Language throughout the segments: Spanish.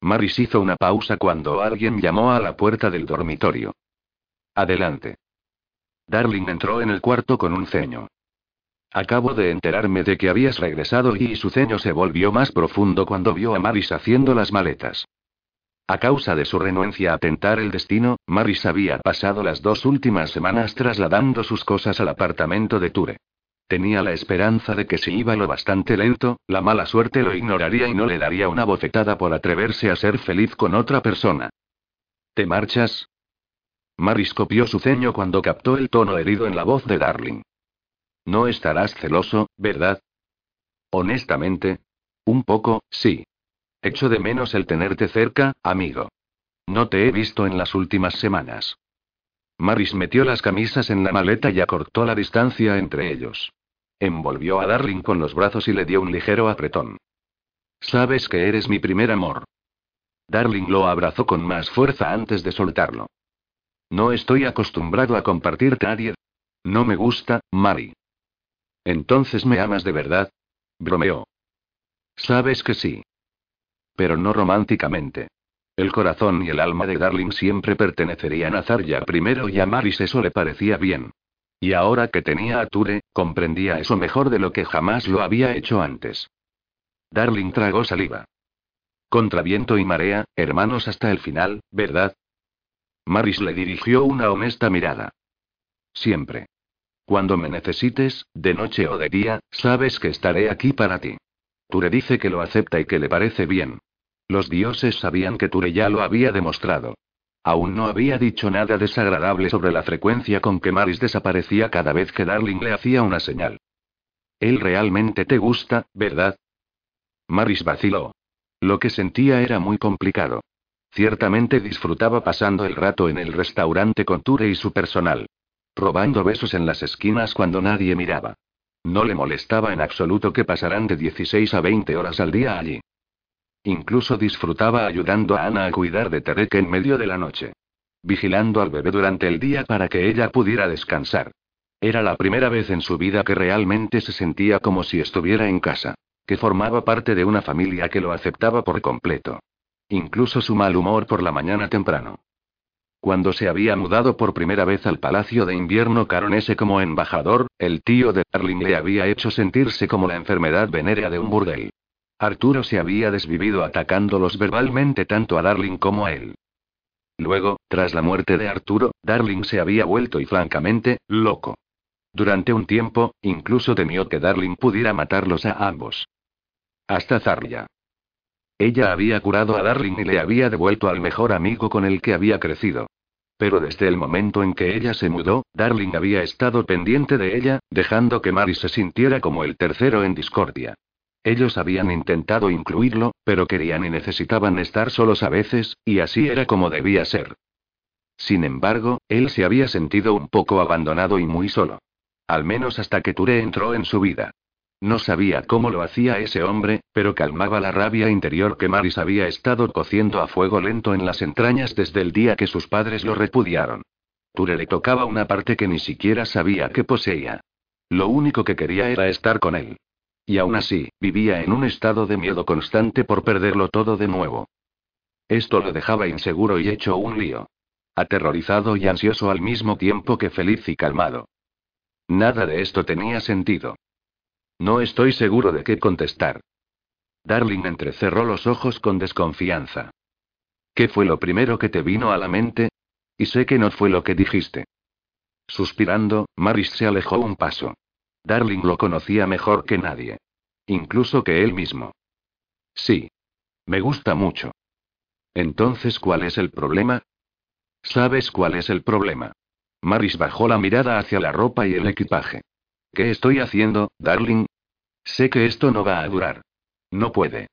Maris hizo una pausa cuando alguien llamó a la puerta del dormitorio. Adelante. Darling entró en el cuarto con un ceño. Acabo de enterarme de que habías regresado y su ceño se volvió más profundo cuando vio a Maris haciendo las maletas. A causa de su renuencia a tentar el destino, Maris había pasado las dos últimas semanas trasladando sus cosas al apartamento de Ture. Tenía la esperanza de que si iba lo bastante lento, la mala suerte lo ignoraría y no le daría una bofetada por atreverse a ser feliz con otra persona. ¿Te marchas? Maris copió su ceño cuando captó el tono herido en la voz de Darling. No estarás celoso, ¿verdad? Honestamente. Un poco, sí. Echo de menos el tenerte cerca, amigo. No te he visto en las últimas semanas. Maris metió las camisas en la maleta y acortó la distancia entre ellos. Envolvió a Darling con los brazos y le dio un ligero apretón. Sabes que eres mi primer amor. Darling lo abrazó con más fuerza antes de soltarlo. No estoy acostumbrado a compartir nadie. No me gusta, Mari. Entonces me amas de verdad. Bromeó. Sabes que sí pero no románticamente. El corazón y el alma de Darling siempre pertenecerían a Zarya primero y a Maris eso le parecía bien. Y ahora que tenía a Ture, comprendía eso mejor de lo que jamás lo había hecho antes. Darling tragó saliva. Contra viento y marea, hermanos hasta el final, ¿verdad? Maris le dirigió una honesta mirada. Siempre. Cuando me necesites, de noche o de día, sabes que estaré aquí para ti. Ture dice que lo acepta y que le parece bien. Los dioses sabían que Ture ya lo había demostrado. Aún no había dicho nada desagradable sobre la frecuencia con que Maris desaparecía cada vez que Darling le hacía una señal. Él realmente te gusta, ¿verdad? Maris vaciló. Lo que sentía era muy complicado. Ciertamente disfrutaba pasando el rato en el restaurante con Ture y su personal. Robando besos en las esquinas cuando nadie miraba. No le molestaba en absoluto que pasaran de 16 a 20 horas al día allí. Incluso disfrutaba ayudando a Ana a cuidar de Terek en medio de la noche. Vigilando al bebé durante el día para que ella pudiera descansar. Era la primera vez en su vida que realmente se sentía como si estuviera en casa. Que formaba parte de una familia que lo aceptaba por completo. Incluso su mal humor por la mañana temprano. Cuando se había mudado por primera vez al Palacio de Invierno Caronese como embajador, el tío de Darling le había hecho sentirse como la enfermedad venérea de un burdel. Arturo se había desvivido atacándolos verbalmente tanto a Darling como a él. Luego, tras la muerte de Arturo, Darling se había vuelto y francamente, loco. Durante un tiempo, incluso temió que Darling pudiera matarlos a ambos. Hasta Zarya. Ella había curado a Darling y le había devuelto al mejor amigo con el que había crecido. Pero desde el momento en que ella se mudó, Darling había estado pendiente de ella, dejando que Mary se sintiera como el tercero en discordia. Ellos habían intentado incluirlo, pero querían y necesitaban estar solos a veces, y así era como debía ser. Sin embargo, él se había sentido un poco abandonado y muy solo. Al menos hasta que Ture entró en su vida. No sabía cómo lo hacía ese hombre, pero calmaba la rabia interior que Maris había estado cociendo a fuego lento en las entrañas desde el día que sus padres lo repudiaron. Ture le tocaba una parte que ni siquiera sabía que poseía. Lo único que quería era estar con él. Y aún así, vivía en un estado de miedo constante por perderlo todo de nuevo. Esto lo dejaba inseguro y hecho un lío. Aterrorizado y ansioso al mismo tiempo que feliz y calmado. Nada de esto tenía sentido. No estoy seguro de qué contestar. Darling entrecerró los ojos con desconfianza. ¿Qué fue lo primero que te vino a la mente? Y sé que no fue lo que dijiste. Suspirando, Maris se alejó un paso. Darling lo conocía mejor que nadie. Incluso que él mismo. Sí. Me gusta mucho. Entonces, ¿cuál es el problema? ¿Sabes cuál es el problema? Maris bajó la mirada hacia la ropa y el equipaje. ¿Qué estoy haciendo, darling? Sé que esto no va a durar. No puede.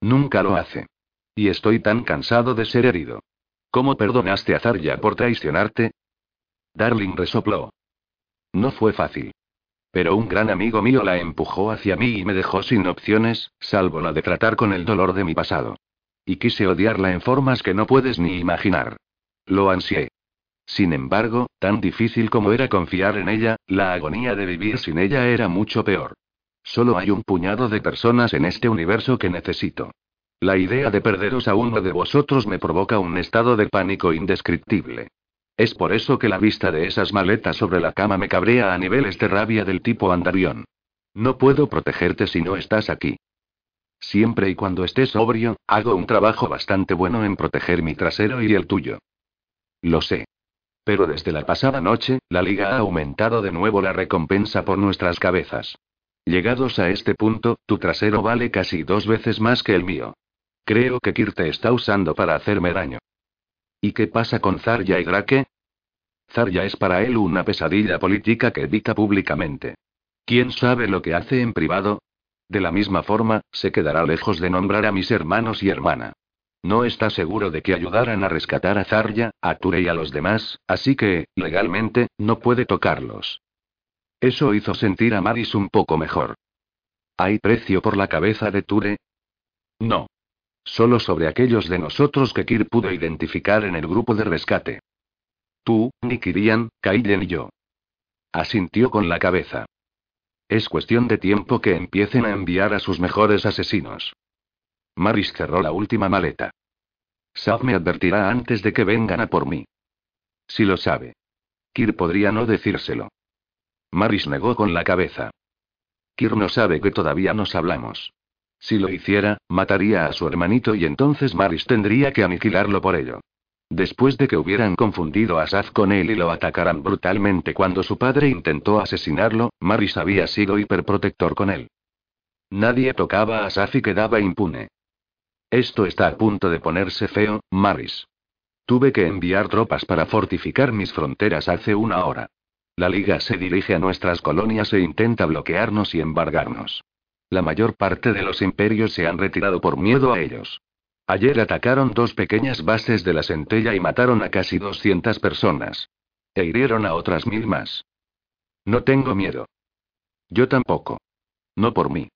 Nunca lo hace. Y estoy tan cansado de ser herido. ¿Cómo perdonaste a Zarya por traicionarte? Darling resopló. No fue fácil. Pero un gran amigo mío la empujó hacia mí y me dejó sin opciones, salvo la de tratar con el dolor de mi pasado. Y quise odiarla en formas que no puedes ni imaginar. Lo ansié. Sin embargo, tan difícil como era confiar en ella, la agonía de vivir sin ella era mucho peor. Solo hay un puñado de personas en este universo que necesito. La idea de perderos a uno de vosotros me provoca un estado de pánico indescriptible. Es por eso que la vista de esas maletas sobre la cama me cabrea a niveles de rabia del tipo andarión. No puedo protegerte si no estás aquí. Siempre y cuando estés sobrio, hago un trabajo bastante bueno en proteger mi trasero y el tuyo. Lo sé. Pero desde la pasada noche, la liga ha aumentado de nuevo la recompensa por nuestras cabezas. Llegados a este punto, tu trasero vale casi dos veces más que el mío. Creo que Kir te está usando para hacerme daño. ¿Y qué pasa con Zarya y Drake? Zarya es para él una pesadilla política que evita públicamente. ¿Quién sabe lo que hace en privado? De la misma forma, se quedará lejos de nombrar a mis hermanos y hermana. No está seguro de que ayudaran a rescatar a Zarya, a Ture y a los demás, así que, legalmente, no puede tocarlos. Eso hizo sentir a Maris un poco mejor. ¿Hay precio por la cabeza de Ture? No. Solo sobre aquellos de nosotros que Kir pudo identificar en el grupo de rescate. Tú, Nikirian, Kailen y yo. Asintió con la cabeza. Es cuestión de tiempo que empiecen a enviar a sus mejores asesinos. Maris cerró la última maleta. Sav me advertirá antes de que vengan a por mí. Si lo sabe. Kir podría no decírselo. Maris negó con la cabeza. Kir no sabe que todavía nos hablamos. Si lo hiciera, mataría a su hermanito y entonces Maris tendría que aniquilarlo por ello. Después de que hubieran confundido a Saz con él y lo atacaran brutalmente cuando su padre intentó asesinarlo, Maris había sido hiperprotector con él. Nadie tocaba a Saz y quedaba impune. Esto está a punto de ponerse feo, Maris. Tuve que enviar tropas para fortificar mis fronteras hace una hora. La Liga se dirige a nuestras colonias e intenta bloquearnos y embargarnos. La mayor parte de los imperios se han retirado por miedo a ellos. Ayer atacaron dos pequeñas bases de la centella y mataron a casi 200 personas. E hirieron a otras mil más. No tengo miedo. Yo tampoco. No por mí.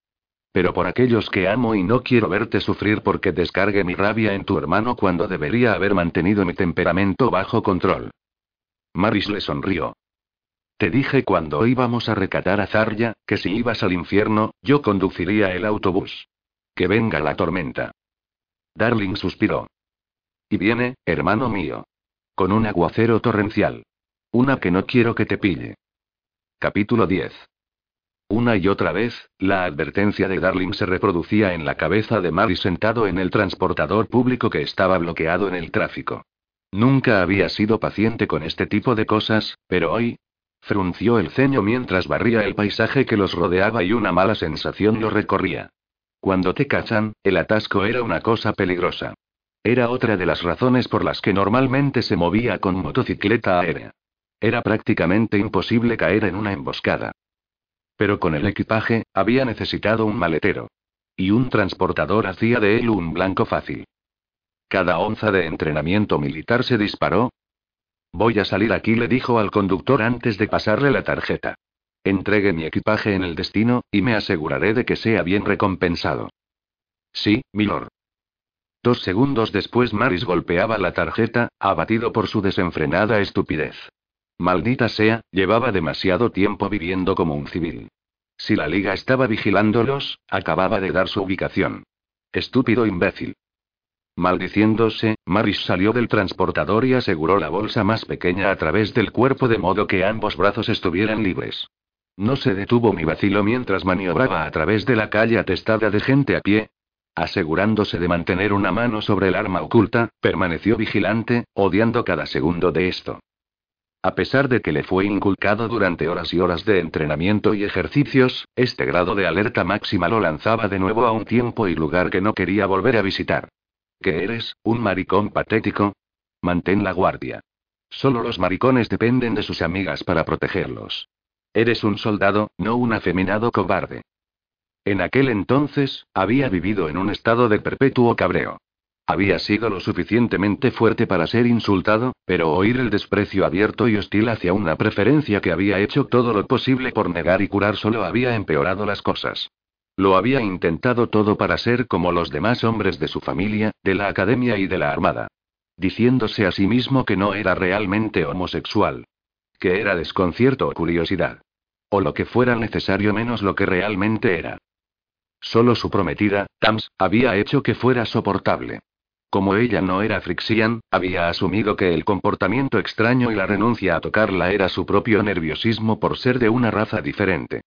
Pero por aquellos que amo y no quiero verte sufrir porque descargue mi rabia en tu hermano cuando debería haber mantenido mi temperamento bajo control. Maris le sonrió. Te dije cuando íbamos a recatar a Zarya, que si ibas al infierno, yo conduciría el autobús. Que venga la tormenta. Darling suspiró. Y viene, hermano mío. Con un aguacero torrencial. Una que no quiero que te pille. Capítulo 10. Una y otra vez, la advertencia de Darling se reproducía en la cabeza de Mary sentado en el transportador público que estaba bloqueado en el tráfico. Nunca había sido paciente con este tipo de cosas, pero hoy, Frunció el ceño mientras barría el paisaje que los rodeaba y una mala sensación lo recorría. Cuando te cachan, el atasco era una cosa peligrosa. Era otra de las razones por las que normalmente se movía con motocicleta aérea. Era prácticamente imposible caer en una emboscada. Pero con el equipaje, había necesitado un maletero. Y un transportador hacía de él un blanco fácil. Cada onza de entrenamiento militar se disparó, Voy a salir aquí, le dijo al conductor antes de pasarle la tarjeta. Entregue mi equipaje en el destino, y me aseguraré de que sea bien recompensado. Sí, milord. Dos segundos después Maris golpeaba la tarjeta, abatido por su desenfrenada estupidez. Maldita sea, llevaba demasiado tiempo viviendo como un civil. Si la liga estaba vigilándolos, acababa de dar su ubicación. Estúpido imbécil. Maldiciéndose, Maris salió del transportador y aseguró la bolsa más pequeña a través del cuerpo de modo que ambos brazos estuvieran libres. No se detuvo mi vacilo mientras maniobraba a través de la calle atestada de gente a pie. Asegurándose de mantener una mano sobre el arma oculta, permaneció vigilante, odiando cada segundo de esto. A pesar de que le fue inculcado durante horas y horas de entrenamiento y ejercicios, este grado de alerta máxima lo lanzaba de nuevo a un tiempo y lugar que no quería volver a visitar. ¿Qué eres, un maricón patético? Mantén la guardia. Solo los maricones dependen de sus amigas para protegerlos. Eres un soldado, no un afeminado cobarde. En aquel entonces, había vivido en un estado de perpetuo cabreo. Había sido lo suficientemente fuerte para ser insultado, pero oír el desprecio abierto y hostil hacia una preferencia que había hecho todo lo posible por negar y curar solo había empeorado las cosas. Lo había intentado todo para ser como los demás hombres de su familia, de la academia y de la armada. Diciéndose a sí mismo que no era realmente homosexual. Que era desconcierto o curiosidad. O lo que fuera necesario menos lo que realmente era. Solo su prometida, Tams, había hecho que fuera soportable. Como ella no era Frixian, había asumido que el comportamiento extraño y la renuncia a tocarla era su propio nerviosismo por ser de una raza diferente.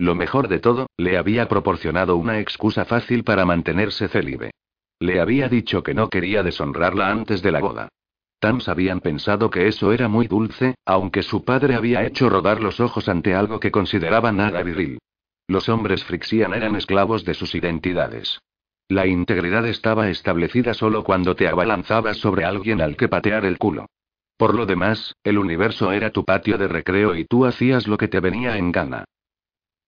Lo mejor de todo, le había proporcionado una excusa fácil para mantenerse célibe. Le había dicho que no quería deshonrarla antes de la boda. Tams habían pensado que eso era muy dulce, aunque su padre había hecho rodar los ojos ante algo que consideraba nada viril. Los hombres Frixian eran esclavos de sus identidades. La integridad estaba establecida solo cuando te abalanzabas sobre alguien al que patear el culo. Por lo demás, el universo era tu patio de recreo y tú hacías lo que te venía en gana.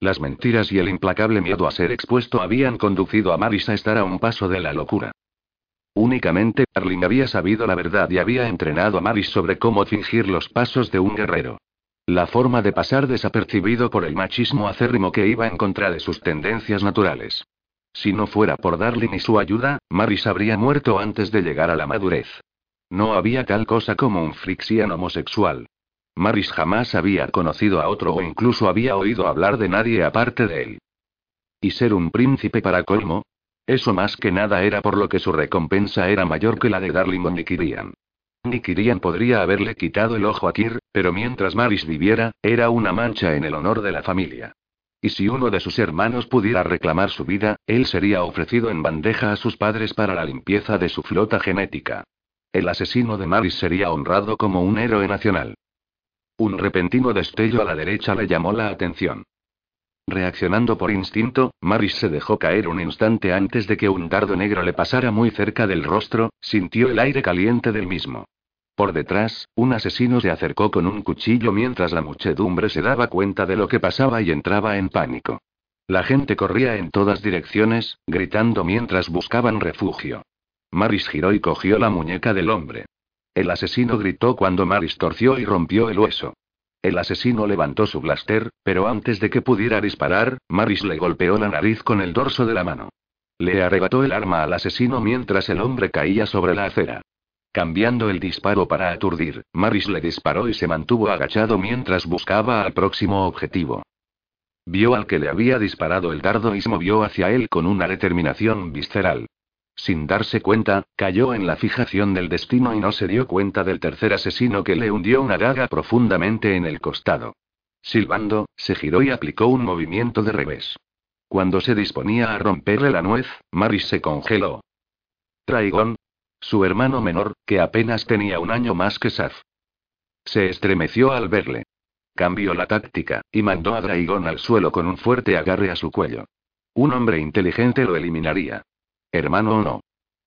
Las mentiras y el implacable miedo a ser expuesto habían conducido a Maris a estar a un paso de la locura. Únicamente, Arling había sabido la verdad y había entrenado a Maris sobre cómo fingir los pasos de un guerrero. La forma de pasar desapercibido por el machismo acérrimo que iba en contra de sus tendencias naturales. Si no fuera por Darling y su ayuda, Maris habría muerto antes de llegar a la madurez. No había tal cosa como un Frixian homosexual. Maris jamás había conocido a otro o incluso había oído hablar de nadie aparte de él. Y ser un príncipe para colmo. Eso más que nada era por lo que su recompensa era mayor que la de Darling o Nikirian. Nikirian podría haberle quitado el ojo a Kir, pero mientras Maris viviera, era una mancha en el honor de la familia. Y si uno de sus hermanos pudiera reclamar su vida, él sería ofrecido en bandeja a sus padres para la limpieza de su flota genética. El asesino de Maris sería honrado como un héroe nacional. Un repentino destello a la derecha le llamó la atención. Reaccionando por instinto, Maris se dejó caer un instante antes de que un dardo negro le pasara muy cerca del rostro, sintió el aire caliente del mismo. Por detrás, un asesino se acercó con un cuchillo mientras la muchedumbre se daba cuenta de lo que pasaba y entraba en pánico. La gente corría en todas direcciones, gritando mientras buscaban refugio. Maris giró y cogió la muñeca del hombre. El asesino gritó cuando Maris torció y rompió el hueso. El asesino levantó su blaster, pero antes de que pudiera disparar, Maris le golpeó la nariz con el dorso de la mano. Le arrebató el arma al asesino mientras el hombre caía sobre la acera. Cambiando el disparo para aturdir, Maris le disparó y se mantuvo agachado mientras buscaba al próximo objetivo. Vio al que le había disparado el dardo y se movió hacia él con una determinación visceral. Sin darse cuenta, cayó en la fijación del destino y no se dio cuenta del tercer asesino que le hundió una daga profundamente en el costado. Silbando, se giró y aplicó un movimiento de revés. Cuando se disponía a romperle la nuez, Maris se congeló. Traigón, su hermano menor, que apenas tenía un año más que Saf. Se estremeció al verle. Cambió la táctica, y mandó a Draigón al suelo con un fuerte agarre a su cuello. Un hombre inteligente lo eliminaría. Hermano o no.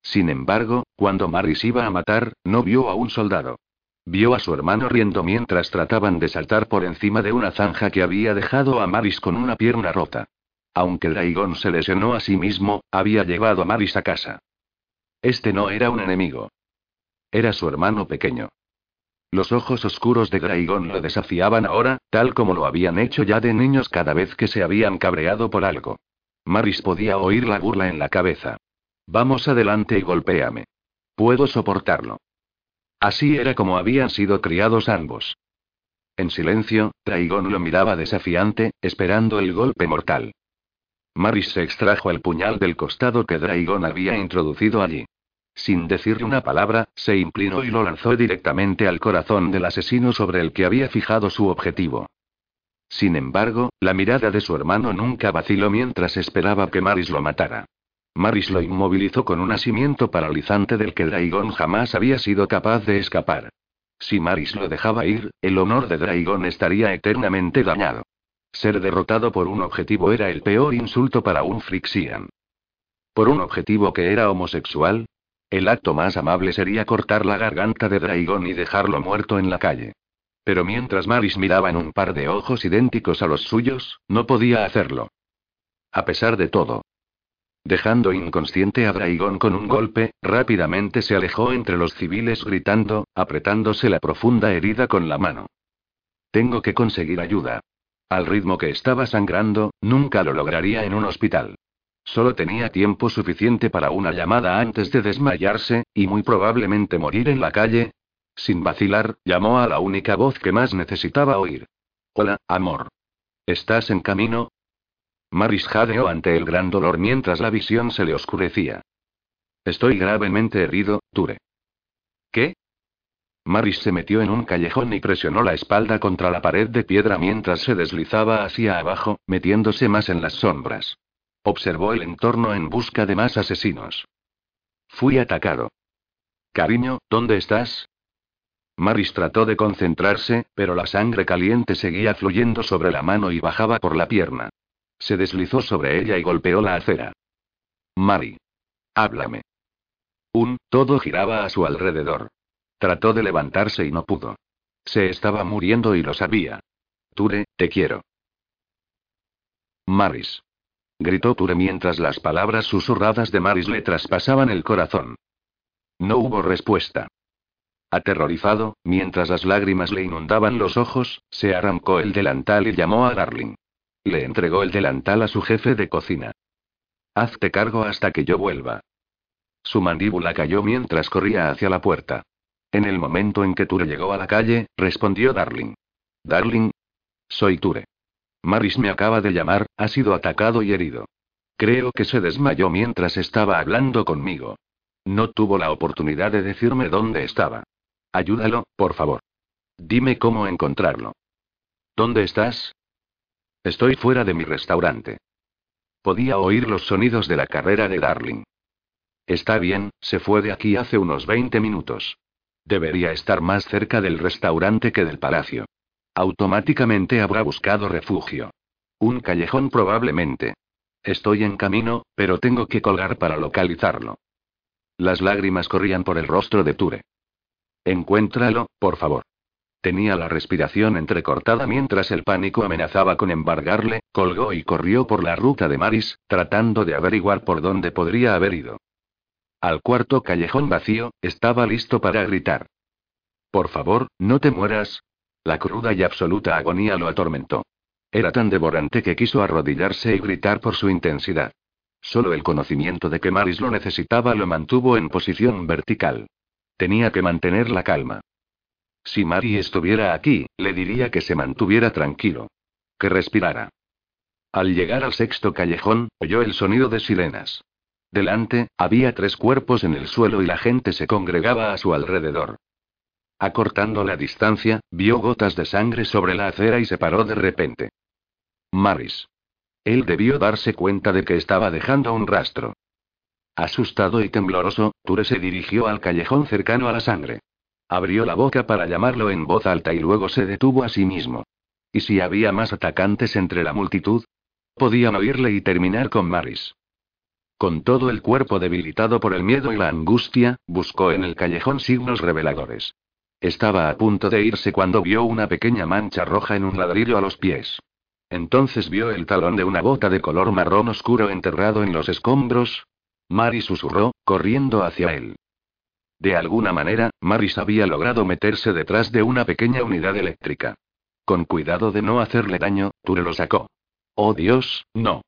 Sin embargo, cuando Maris iba a matar, no vio a un soldado. Vio a su hermano riendo mientras trataban de saltar por encima de una zanja que había dejado a Maris con una pierna rota. Aunque Draigón se lesionó a sí mismo, había llevado a Maris a casa. Este no era un enemigo. Era su hermano pequeño. Los ojos oscuros de Graigón lo desafiaban ahora, tal como lo habían hecho ya de niños cada vez que se habían cabreado por algo. Maris podía oír la burla en la cabeza. Vamos adelante y golpéame. Puedo soportarlo. Así era como habían sido criados ambos. En silencio, Draigón lo miraba desafiante, esperando el golpe mortal. Maris se extrajo el puñal del costado que Draigón había introducido allí. Sin decirle una palabra, se inclinó y lo lanzó directamente al corazón del asesino sobre el que había fijado su objetivo. Sin embargo, la mirada de su hermano nunca vaciló mientras esperaba que Maris lo matara. Maris lo inmovilizó con un asimiento paralizante del que Draigón jamás había sido capaz de escapar. Si Maris lo dejaba ir, el honor de Draigón estaría eternamente dañado. Ser derrotado por un objetivo era el peor insulto para un Frixian. ¿Por un objetivo que era homosexual? El acto más amable sería cortar la garganta de Draigón y dejarlo muerto en la calle. Pero mientras Maris miraba en un par de ojos idénticos a los suyos, no podía hacerlo. A pesar de todo. Dejando inconsciente a Draigón con un golpe, rápidamente se alejó entre los civiles gritando, apretándose la profunda herida con la mano. Tengo que conseguir ayuda. Al ritmo que estaba sangrando, nunca lo lograría en un hospital. Solo tenía tiempo suficiente para una llamada antes de desmayarse, y muy probablemente morir en la calle. Sin vacilar, llamó a la única voz que más necesitaba oír. Hola, amor. ¿Estás en camino? Maris jadeó ante el gran dolor mientras la visión se le oscurecía. Estoy gravemente herido, Ture. ¿Qué? Maris se metió en un callejón y presionó la espalda contra la pared de piedra mientras se deslizaba hacia abajo, metiéndose más en las sombras. Observó el entorno en busca de más asesinos. Fui atacado. Cariño, ¿dónde estás? Maris trató de concentrarse, pero la sangre caliente seguía fluyendo sobre la mano y bajaba por la pierna. Se deslizó sobre ella y golpeó la acera. Mari. Háblame. Un, todo giraba a su alrededor. Trató de levantarse y no pudo. Se estaba muriendo y lo sabía. Ture, te quiero. Maris. Gritó Ture mientras las palabras susurradas de Maris le traspasaban el corazón. No hubo respuesta. Aterrorizado, mientras las lágrimas le inundaban los ojos, se arrancó el delantal y llamó a Darling. Le entregó el delantal a su jefe de cocina. Hazte cargo hasta que yo vuelva. Su mandíbula cayó mientras corría hacia la puerta. En el momento en que Ture llegó a la calle, respondió Darling. Darling. Soy Ture. Maris me acaba de llamar, ha sido atacado y herido. Creo que se desmayó mientras estaba hablando conmigo. No tuvo la oportunidad de decirme dónde estaba. Ayúdalo, por favor. Dime cómo encontrarlo. ¿Dónde estás? Estoy fuera de mi restaurante. Podía oír los sonidos de la carrera de Darling. Está bien, se fue de aquí hace unos 20 minutos. Debería estar más cerca del restaurante que del palacio. Automáticamente habrá buscado refugio. Un callejón probablemente. Estoy en camino, pero tengo que colgar para localizarlo. Las lágrimas corrían por el rostro de Ture. Encuéntralo, por favor. Tenía la respiración entrecortada mientras el pánico amenazaba con embargarle, colgó y corrió por la ruta de Maris, tratando de averiguar por dónde podría haber ido. Al cuarto callejón vacío, estaba listo para gritar. Por favor, no te mueras. La cruda y absoluta agonía lo atormentó. Era tan devorante que quiso arrodillarse y gritar por su intensidad. Solo el conocimiento de que Maris lo necesitaba lo mantuvo en posición vertical. Tenía que mantener la calma. Si Mari estuviera aquí, le diría que se mantuviera tranquilo. Que respirara. Al llegar al sexto callejón, oyó el sonido de sirenas. Delante, había tres cuerpos en el suelo y la gente se congregaba a su alrededor. Acortando la distancia, vio gotas de sangre sobre la acera y se paró de repente. Maris. Él debió darse cuenta de que estaba dejando un rastro. Asustado y tembloroso, Ture se dirigió al callejón cercano a la sangre. Abrió la boca para llamarlo en voz alta y luego se detuvo a sí mismo. ¿Y si había más atacantes entre la multitud? Podían oírle y terminar con Maris. Con todo el cuerpo debilitado por el miedo y la angustia, buscó en el callejón signos reveladores. Estaba a punto de irse cuando vio una pequeña mancha roja en un ladrillo a los pies. Entonces vio el talón de una bota de color marrón oscuro enterrado en los escombros. Maris susurró, corriendo hacia él. De alguna manera, Maris había logrado meterse detrás de una pequeña unidad eléctrica. Con cuidado de no hacerle daño, Ture lo sacó. Oh Dios, no.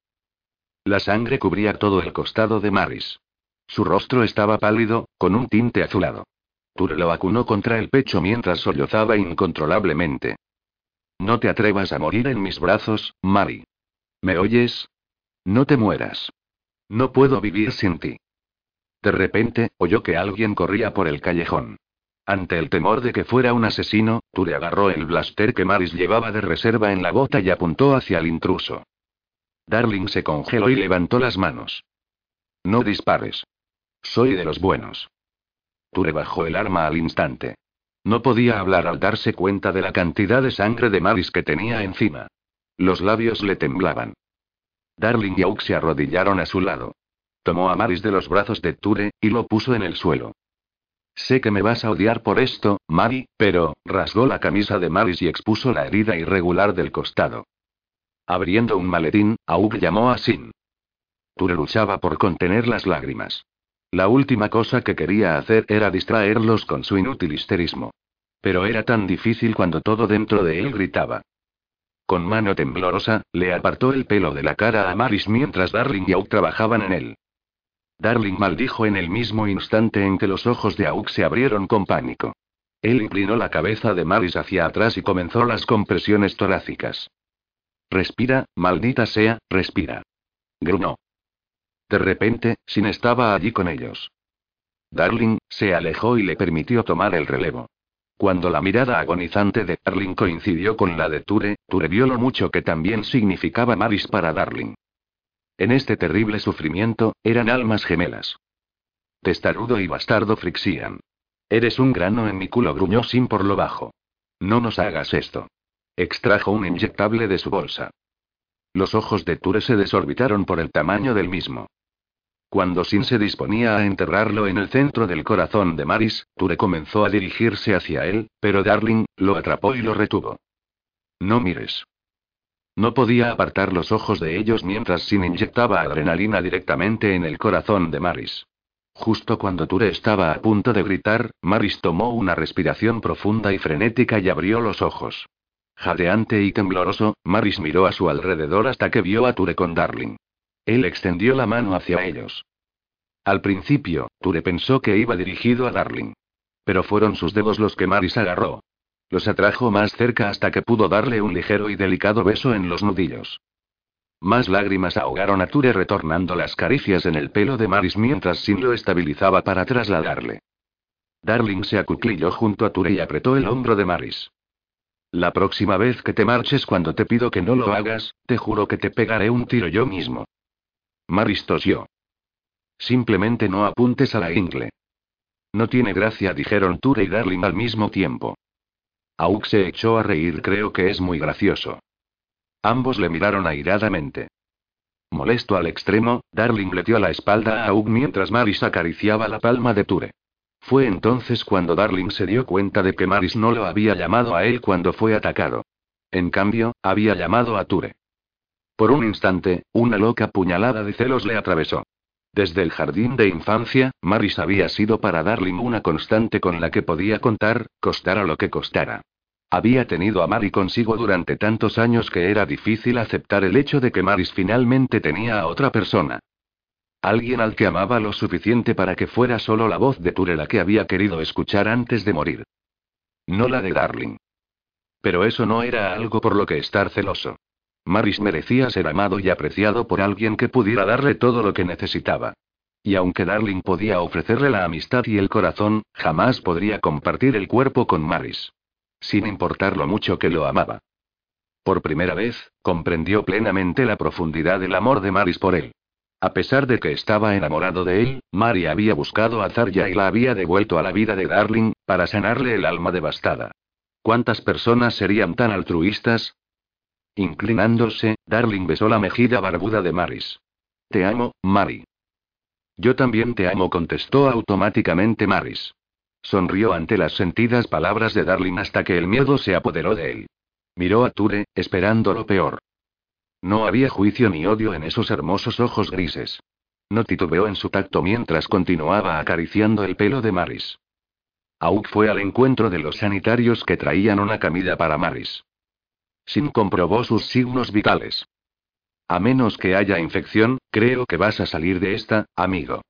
La sangre cubría todo el costado de Maris. Su rostro estaba pálido, con un tinte azulado. Ture lo acunó contra el pecho mientras sollozaba incontrolablemente. No te atrevas a morir en mis brazos, Mari. ¿Me oyes? No te mueras. No puedo vivir sin ti. De repente, oyó que alguien corría por el callejón. Ante el temor de que fuera un asesino, Ture agarró el blaster que Maris llevaba de reserva en la bota y apuntó hacia el intruso. Darling se congeló y levantó las manos. No dispares. Soy de los buenos. Ture bajó el arma al instante. No podía hablar al darse cuenta de la cantidad de sangre de Maris que tenía encima. Los labios le temblaban. Darling y Auk se arrodillaron a su lado. Tomó a Maris de los brazos de Ture, y lo puso en el suelo. Sé que me vas a odiar por esto, Mari, pero, rasgó la camisa de Maris y expuso la herida irregular del costado. Abriendo un maletín, Aug llamó a Sin. Ture luchaba por contener las lágrimas. La última cosa que quería hacer era distraerlos con su inútil histerismo. Pero era tan difícil cuando todo dentro de él gritaba. Con mano temblorosa, le apartó el pelo de la cara a Maris mientras Darling y Auk trabajaban en él. Darling maldijo en el mismo instante en que los ojos de Auk se abrieron con pánico. Él inclinó la cabeza de Maris hacia atrás y comenzó las compresiones torácicas. Respira, maldita sea, respira. Grunó. De repente, Sin estaba allí con ellos. Darling, se alejó y le permitió tomar el relevo. Cuando la mirada agonizante de Darling coincidió con la de Ture, Ture vio lo mucho que también significaba Maris para Darling. En este terrible sufrimiento, eran almas gemelas. Testarudo y bastardo Frixian. Eres un grano en mi culo, gruñó Sin por lo bajo. No nos hagas esto. Extrajo un inyectable de su bolsa. Los ojos de Ture se desorbitaron por el tamaño del mismo. Cuando Sin se disponía a enterrarlo en el centro del corazón de Maris, Ture comenzó a dirigirse hacia él, pero Darling lo atrapó y lo retuvo. No mires. No podía apartar los ojos de ellos mientras Sin inyectaba adrenalina directamente en el corazón de Maris. Justo cuando Ture estaba a punto de gritar, Maris tomó una respiración profunda y frenética y abrió los ojos. Jadeante y tembloroso, Maris miró a su alrededor hasta que vio a Ture con Darling. Él extendió la mano hacia ellos. Al principio, Ture pensó que iba dirigido a Darling. Pero fueron sus dedos los que Maris agarró. Los atrajo más cerca hasta que pudo darle un ligero y delicado beso en los nudillos. Más lágrimas ahogaron a Ture retornando las caricias en el pelo de Maris mientras Sin lo estabilizaba para trasladarle. Darling se acuclilló junto a Ture y apretó el hombro de Maris. La próxima vez que te marches cuando te pido que no lo hagas, te juro que te pegaré un tiro yo mismo. Maris tosió. Simplemente no apuntes a la ingle. No tiene gracia, dijeron Ture y Darling al mismo tiempo. Auk se echó a reír, creo que es muy gracioso. Ambos le miraron airadamente. Molesto al extremo, Darling le dio la espalda a Aug mientras Maris acariciaba la palma de Ture. Fue entonces cuando Darling se dio cuenta de que Maris no lo había llamado a él cuando fue atacado. En cambio, había llamado a Ture. Por un instante, una loca puñalada de celos le atravesó. Desde el jardín de infancia, Maris había sido para Darling una constante con la que podía contar, costara lo que costara. Había tenido a Mari consigo durante tantos años que era difícil aceptar el hecho de que Maris finalmente tenía a otra persona. Alguien al que amaba lo suficiente para que fuera solo la voz de Ture la que había querido escuchar antes de morir. No la de Darling. Pero eso no era algo por lo que estar celoso. Maris merecía ser amado y apreciado por alguien que pudiera darle todo lo que necesitaba. Y aunque Darling podía ofrecerle la amistad y el corazón, jamás podría compartir el cuerpo con Maris sin importar lo mucho que lo amaba. Por primera vez, comprendió plenamente la profundidad del amor de Maris por él. A pesar de que estaba enamorado de él, Mari había buscado a Zarya y la había devuelto a la vida de Darling, para sanarle el alma devastada. ¿Cuántas personas serían tan altruistas? Inclinándose, Darling besó la mejilla barbuda de Maris. Te amo, Mari. Yo también te amo, contestó automáticamente Maris. Sonrió ante las sentidas palabras de Darling hasta que el miedo se apoderó de él. Miró a Ture, esperando lo peor. No había juicio ni odio en esos hermosos ojos grises. No titubeó en su tacto mientras continuaba acariciando el pelo de Maris. Auk fue al encuentro de los sanitarios que traían una camilla para Maris. Sin comprobó sus signos vitales. A menos que haya infección, creo que vas a salir de esta, amigo.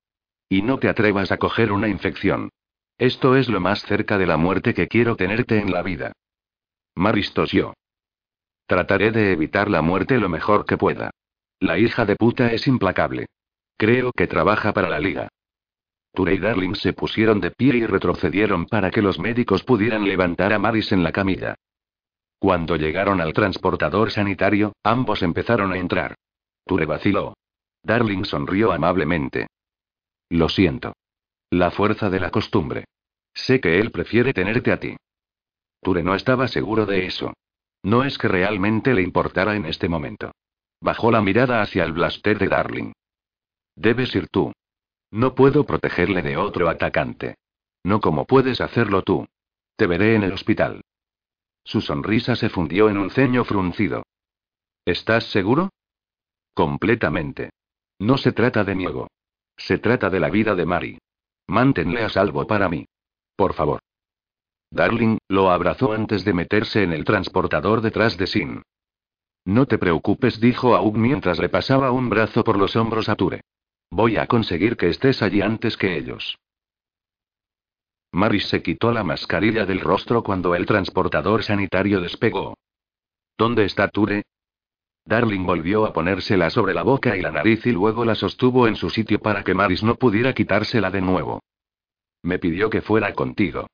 Y no te atrevas a coger una infección. Esto es lo más cerca de la muerte que quiero tenerte en la vida. Maris tosió. Trataré de evitar la muerte lo mejor que pueda. La hija de puta es implacable. Creo que trabaja para la liga. Ture y Darling se pusieron de pie y retrocedieron para que los médicos pudieran levantar a Maris en la camilla. Cuando llegaron al transportador sanitario, ambos empezaron a entrar. Ture vaciló. Darling sonrió amablemente. Lo siento. La fuerza de la costumbre. Sé que él prefiere tenerte a ti. Ture no estaba seguro de eso. No es que realmente le importara en este momento. Bajó la mirada hacia el blaster de Darling. Debes ir tú. No puedo protegerle de otro atacante. No como puedes hacerlo tú. Te veré en el hospital. Su sonrisa se fundió en un ceño fruncido. ¿Estás seguro? Completamente. No se trata de niego. Se trata de la vida de Mari. Manténle a salvo para mí. Por favor. Darling, lo abrazó antes de meterse en el transportador detrás de Sin. No te preocupes, dijo Aug mientras le pasaba un brazo por los hombros a Ture. Voy a conseguir que estés allí antes que ellos. Maris se quitó la mascarilla del rostro cuando el transportador sanitario despegó. ¿Dónde está Ture? Darling volvió a ponérsela sobre la boca y la nariz y luego la sostuvo en su sitio para que Maris no pudiera quitársela de nuevo. Me pidió que fuera contigo.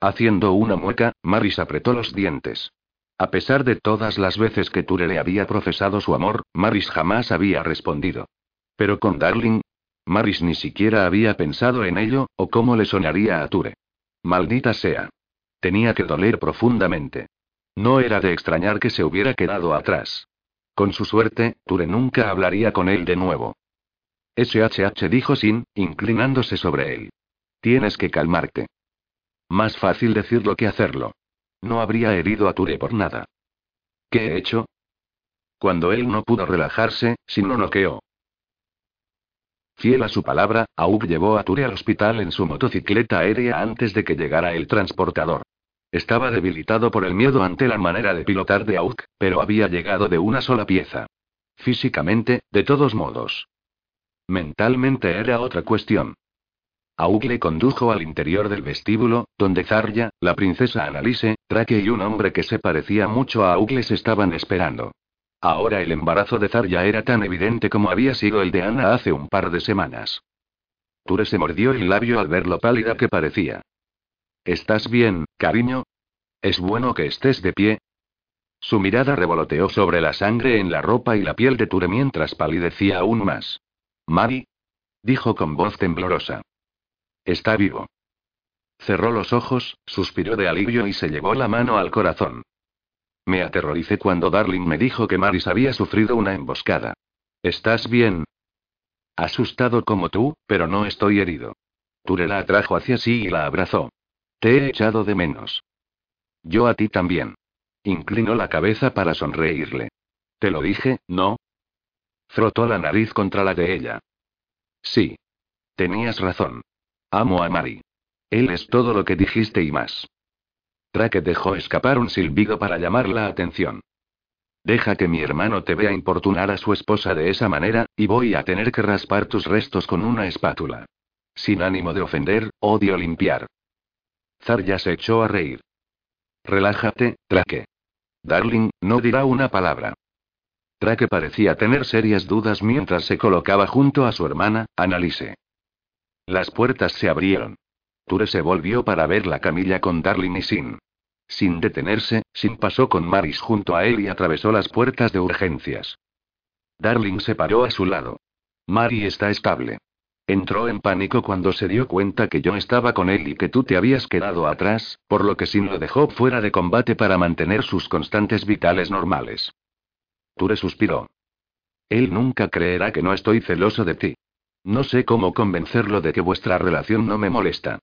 Haciendo una mueca, Maris apretó los dientes. A pesar de todas las veces que Ture le había profesado su amor, Maris jamás había respondido. Pero con Darling, Maris ni siquiera había pensado en ello, o cómo le sonaría a Ture. Maldita sea. Tenía que doler profundamente. No era de extrañar que se hubiera quedado atrás. Con su suerte, Ture nunca hablaría con él de nuevo. SHH dijo Sin, inclinándose sobre él. Tienes que calmarte. Más fácil decirlo que hacerlo. No habría herido a Ture por nada. ¿Qué he hecho? Cuando él no pudo relajarse, Sin lo noqueó. Fiel a su palabra, Aug llevó a Ture al hospital en su motocicleta aérea antes de que llegara el transportador. Estaba debilitado por el miedo ante la manera de pilotar de Auk, pero había llegado de una sola pieza. Físicamente, de todos modos. Mentalmente era otra cuestión. Auk le condujo al interior del vestíbulo, donde Zarya, la princesa Annalise, Drake y un hombre que se parecía mucho a Auk les estaban esperando. Ahora el embarazo de Zarya era tan evidente como había sido el de Ana hace un par de semanas. Ture se mordió el labio al ver lo pálida que parecía. ¿Estás bien, cariño? ¿Es bueno que estés de pie? Su mirada revoloteó sobre la sangre en la ropa y la piel de Ture mientras palidecía aún más. Mari. Dijo con voz temblorosa. Está vivo. Cerró los ojos, suspiró de alivio y se llevó la mano al corazón. Me aterroricé cuando Darling me dijo que Maris había sufrido una emboscada. ¿Estás bien? Asustado como tú, pero no estoy herido. Ture la atrajo hacia sí y la abrazó. Te he echado de menos. Yo a ti también. Inclinó la cabeza para sonreírle. Te lo dije, ¿no? Frotó la nariz contra la de ella. Sí. Tenías razón. Amo a Mari. Él es todo lo que dijiste y más. Drake dejó escapar un silbido para llamar la atención. Deja que mi hermano te vea importunar a su esposa de esa manera, y voy a tener que raspar tus restos con una espátula. Sin ánimo de ofender, odio limpiar. Zarya se echó a reír. Relájate, Drake. Darling, no dirá una palabra. Drake parecía tener serias dudas mientras se colocaba junto a su hermana, Annalise. Las puertas se abrieron. Ture se volvió para ver la camilla con Darling y Sin. Sin detenerse, Sin pasó con Maris junto a él y atravesó las puertas de urgencias. Darling se paró a su lado. Mari está estable. Entró en pánico cuando se dio cuenta que yo estaba con él y que tú te habías quedado atrás, por lo que Sin lo dejó fuera de combate para mantener sus constantes vitales normales. Ture suspiró. Él nunca creerá que no estoy celoso de ti. No sé cómo convencerlo de que vuestra relación no me molesta.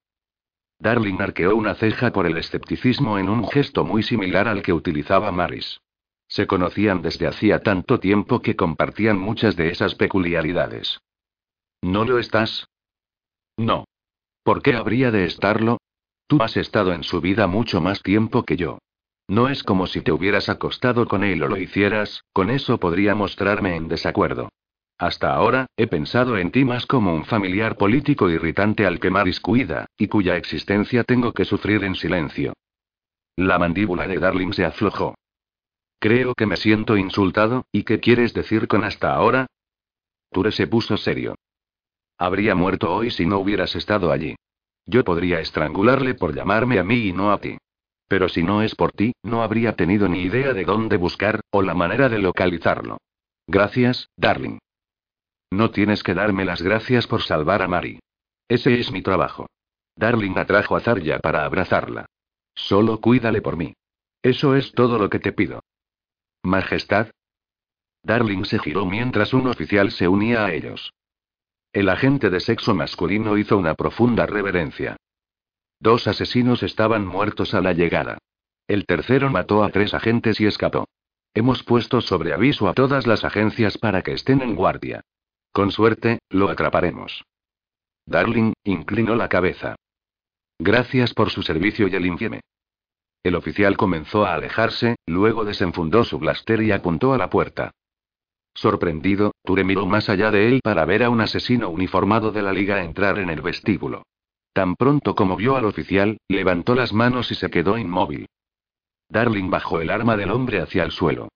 Darling arqueó una ceja por el escepticismo en un gesto muy similar al que utilizaba Maris. Se conocían desde hacía tanto tiempo que compartían muchas de esas peculiaridades. ¿No lo estás? No. ¿Por qué habría de estarlo? Tú has estado en su vida mucho más tiempo que yo. No es como si te hubieras acostado con él o lo hicieras, con eso podría mostrarme en desacuerdo. Hasta ahora, he pensado en ti más como un familiar político irritante al que Maris cuida, y cuya existencia tengo que sufrir en silencio. La mandíbula de Darling se aflojó. Creo que me siento insultado, ¿y qué quieres decir con hasta ahora? Ture se puso serio. Habría muerto hoy si no hubieras estado allí. Yo podría estrangularle por llamarme a mí y no a ti. Pero si no es por ti, no habría tenido ni idea de dónde buscar, o la manera de localizarlo. Gracias, Darling. No tienes que darme las gracias por salvar a Mari. Ese es mi trabajo. Darling atrajo a Zarya para abrazarla. Solo cuídale por mí. Eso es todo lo que te pido. Majestad. Darling se giró mientras un oficial se unía a ellos. El agente de sexo masculino hizo una profunda reverencia. Dos asesinos estaban muertos a la llegada. El tercero mató a tres agentes y escapó. Hemos puesto sobre aviso a todas las agencias para que estén en guardia. Con suerte, lo atraparemos. Darling, inclinó la cabeza. Gracias por su servicio y el infieme. El oficial comenzó a alejarse, luego desenfundó su blaster y apuntó a la puerta. Sorprendido, Ture miró más allá de él para ver a un asesino uniformado de la liga entrar en el vestíbulo. Tan pronto como vio al oficial, levantó las manos y se quedó inmóvil. Darling bajó el arma del hombre hacia el suelo.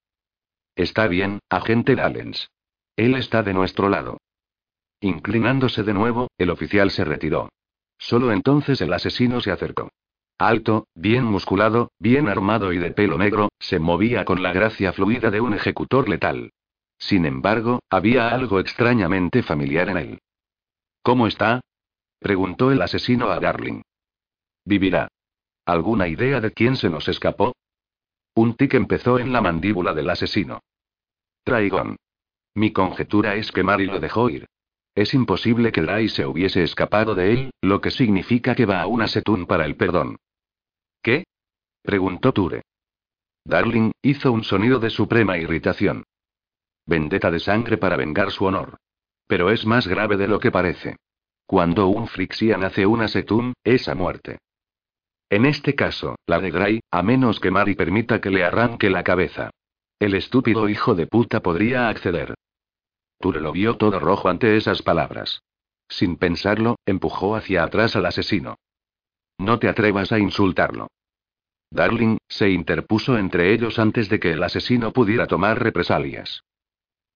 Está bien, agente Dallens. Él está de nuestro lado. Inclinándose de nuevo, el oficial se retiró. Solo entonces el asesino se acercó. Alto, bien musculado, bien armado y de pelo negro, se movía con la gracia fluida de un ejecutor letal. Sin embargo, había algo extrañamente familiar en él. ¿Cómo está? preguntó el asesino a Darling. Vivirá. ¿Alguna idea de quién se nos escapó? Un tic empezó en la mandíbula del asesino. Traigón. Mi conjetura es que Mari lo dejó ir. Es imposible que Dry se hubiese escapado de él, lo que significa que va a una setún para el perdón. ¿Qué? preguntó Ture. Darling hizo un sonido de suprema irritación. Vendetta de sangre para vengar su honor. Pero es más grave de lo que parece. Cuando un Frixian hace una setún, es a muerte. En este caso, la de Gray, a menos que Mari permita que le arranque la cabeza. El estúpido hijo de puta podría acceder. Ture lo vio todo rojo ante esas palabras. Sin pensarlo, empujó hacia atrás al asesino. No te atrevas a insultarlo. Darling, se interpuso entre ellos antes de que el asesino pudiera tomar represalias.